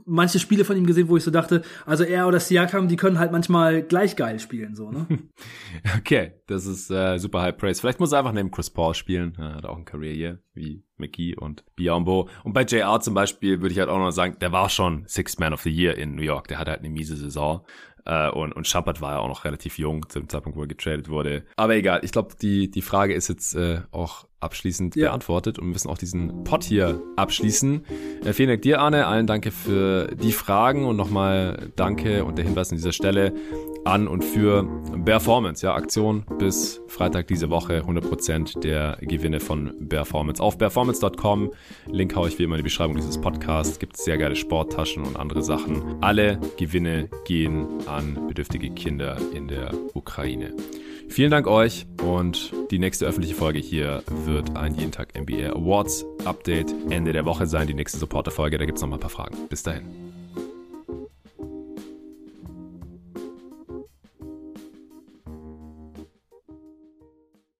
manche Spiele von ihm gesehen, wo ich so dachte, also er oder Siakam, die können halt manchmal gleich geil spielen, so, ne? [laughs] okay, das ist äh, super High Praise. Vielleicht muss er einfach neben Chris Paul spielen. Er hat auch ein Career hier, wie McKee und Biombo. Und bei JR zum Beispiel würde ich halt auch noch sagen, der war schon Sixth Man of the Year in New York. Der hatte halt eine miese Saison. Uh, und, und Schampert war ja auch noch relativ jung zum Zeitpunkt, wo er getradet wurde. Aber egal, ich glaube, die, die Frage ist jetzt äh, auch abschließend ja. beantwortet und wir müssen auch diesen Pod hier abschließen. Äh, vielen Dank dir, Arne. Allen danke für die Fragen und nochmal danke und der Hinweis an dieser Stelle an und für Performance. Ja, Aktion bis Freitag diese Woche. 100% der Gewinne von Performance auf performance.com. Link haue ich wie immer in die Beschreibung dieses Podcasts. Gibt sehr geile Sporttaschen und andere Sachen. Alle Gewinne gehen an bedürftige Kinder in der Ukraine. Vielen Dank euch und die nächste öffentliche Folge hier wird ein jeden Tag NBA Awards Update Ende der Woche sein. Die nächste Supporter-Folge, da gibt es nochmal ein paar Fragen. Bis dahin.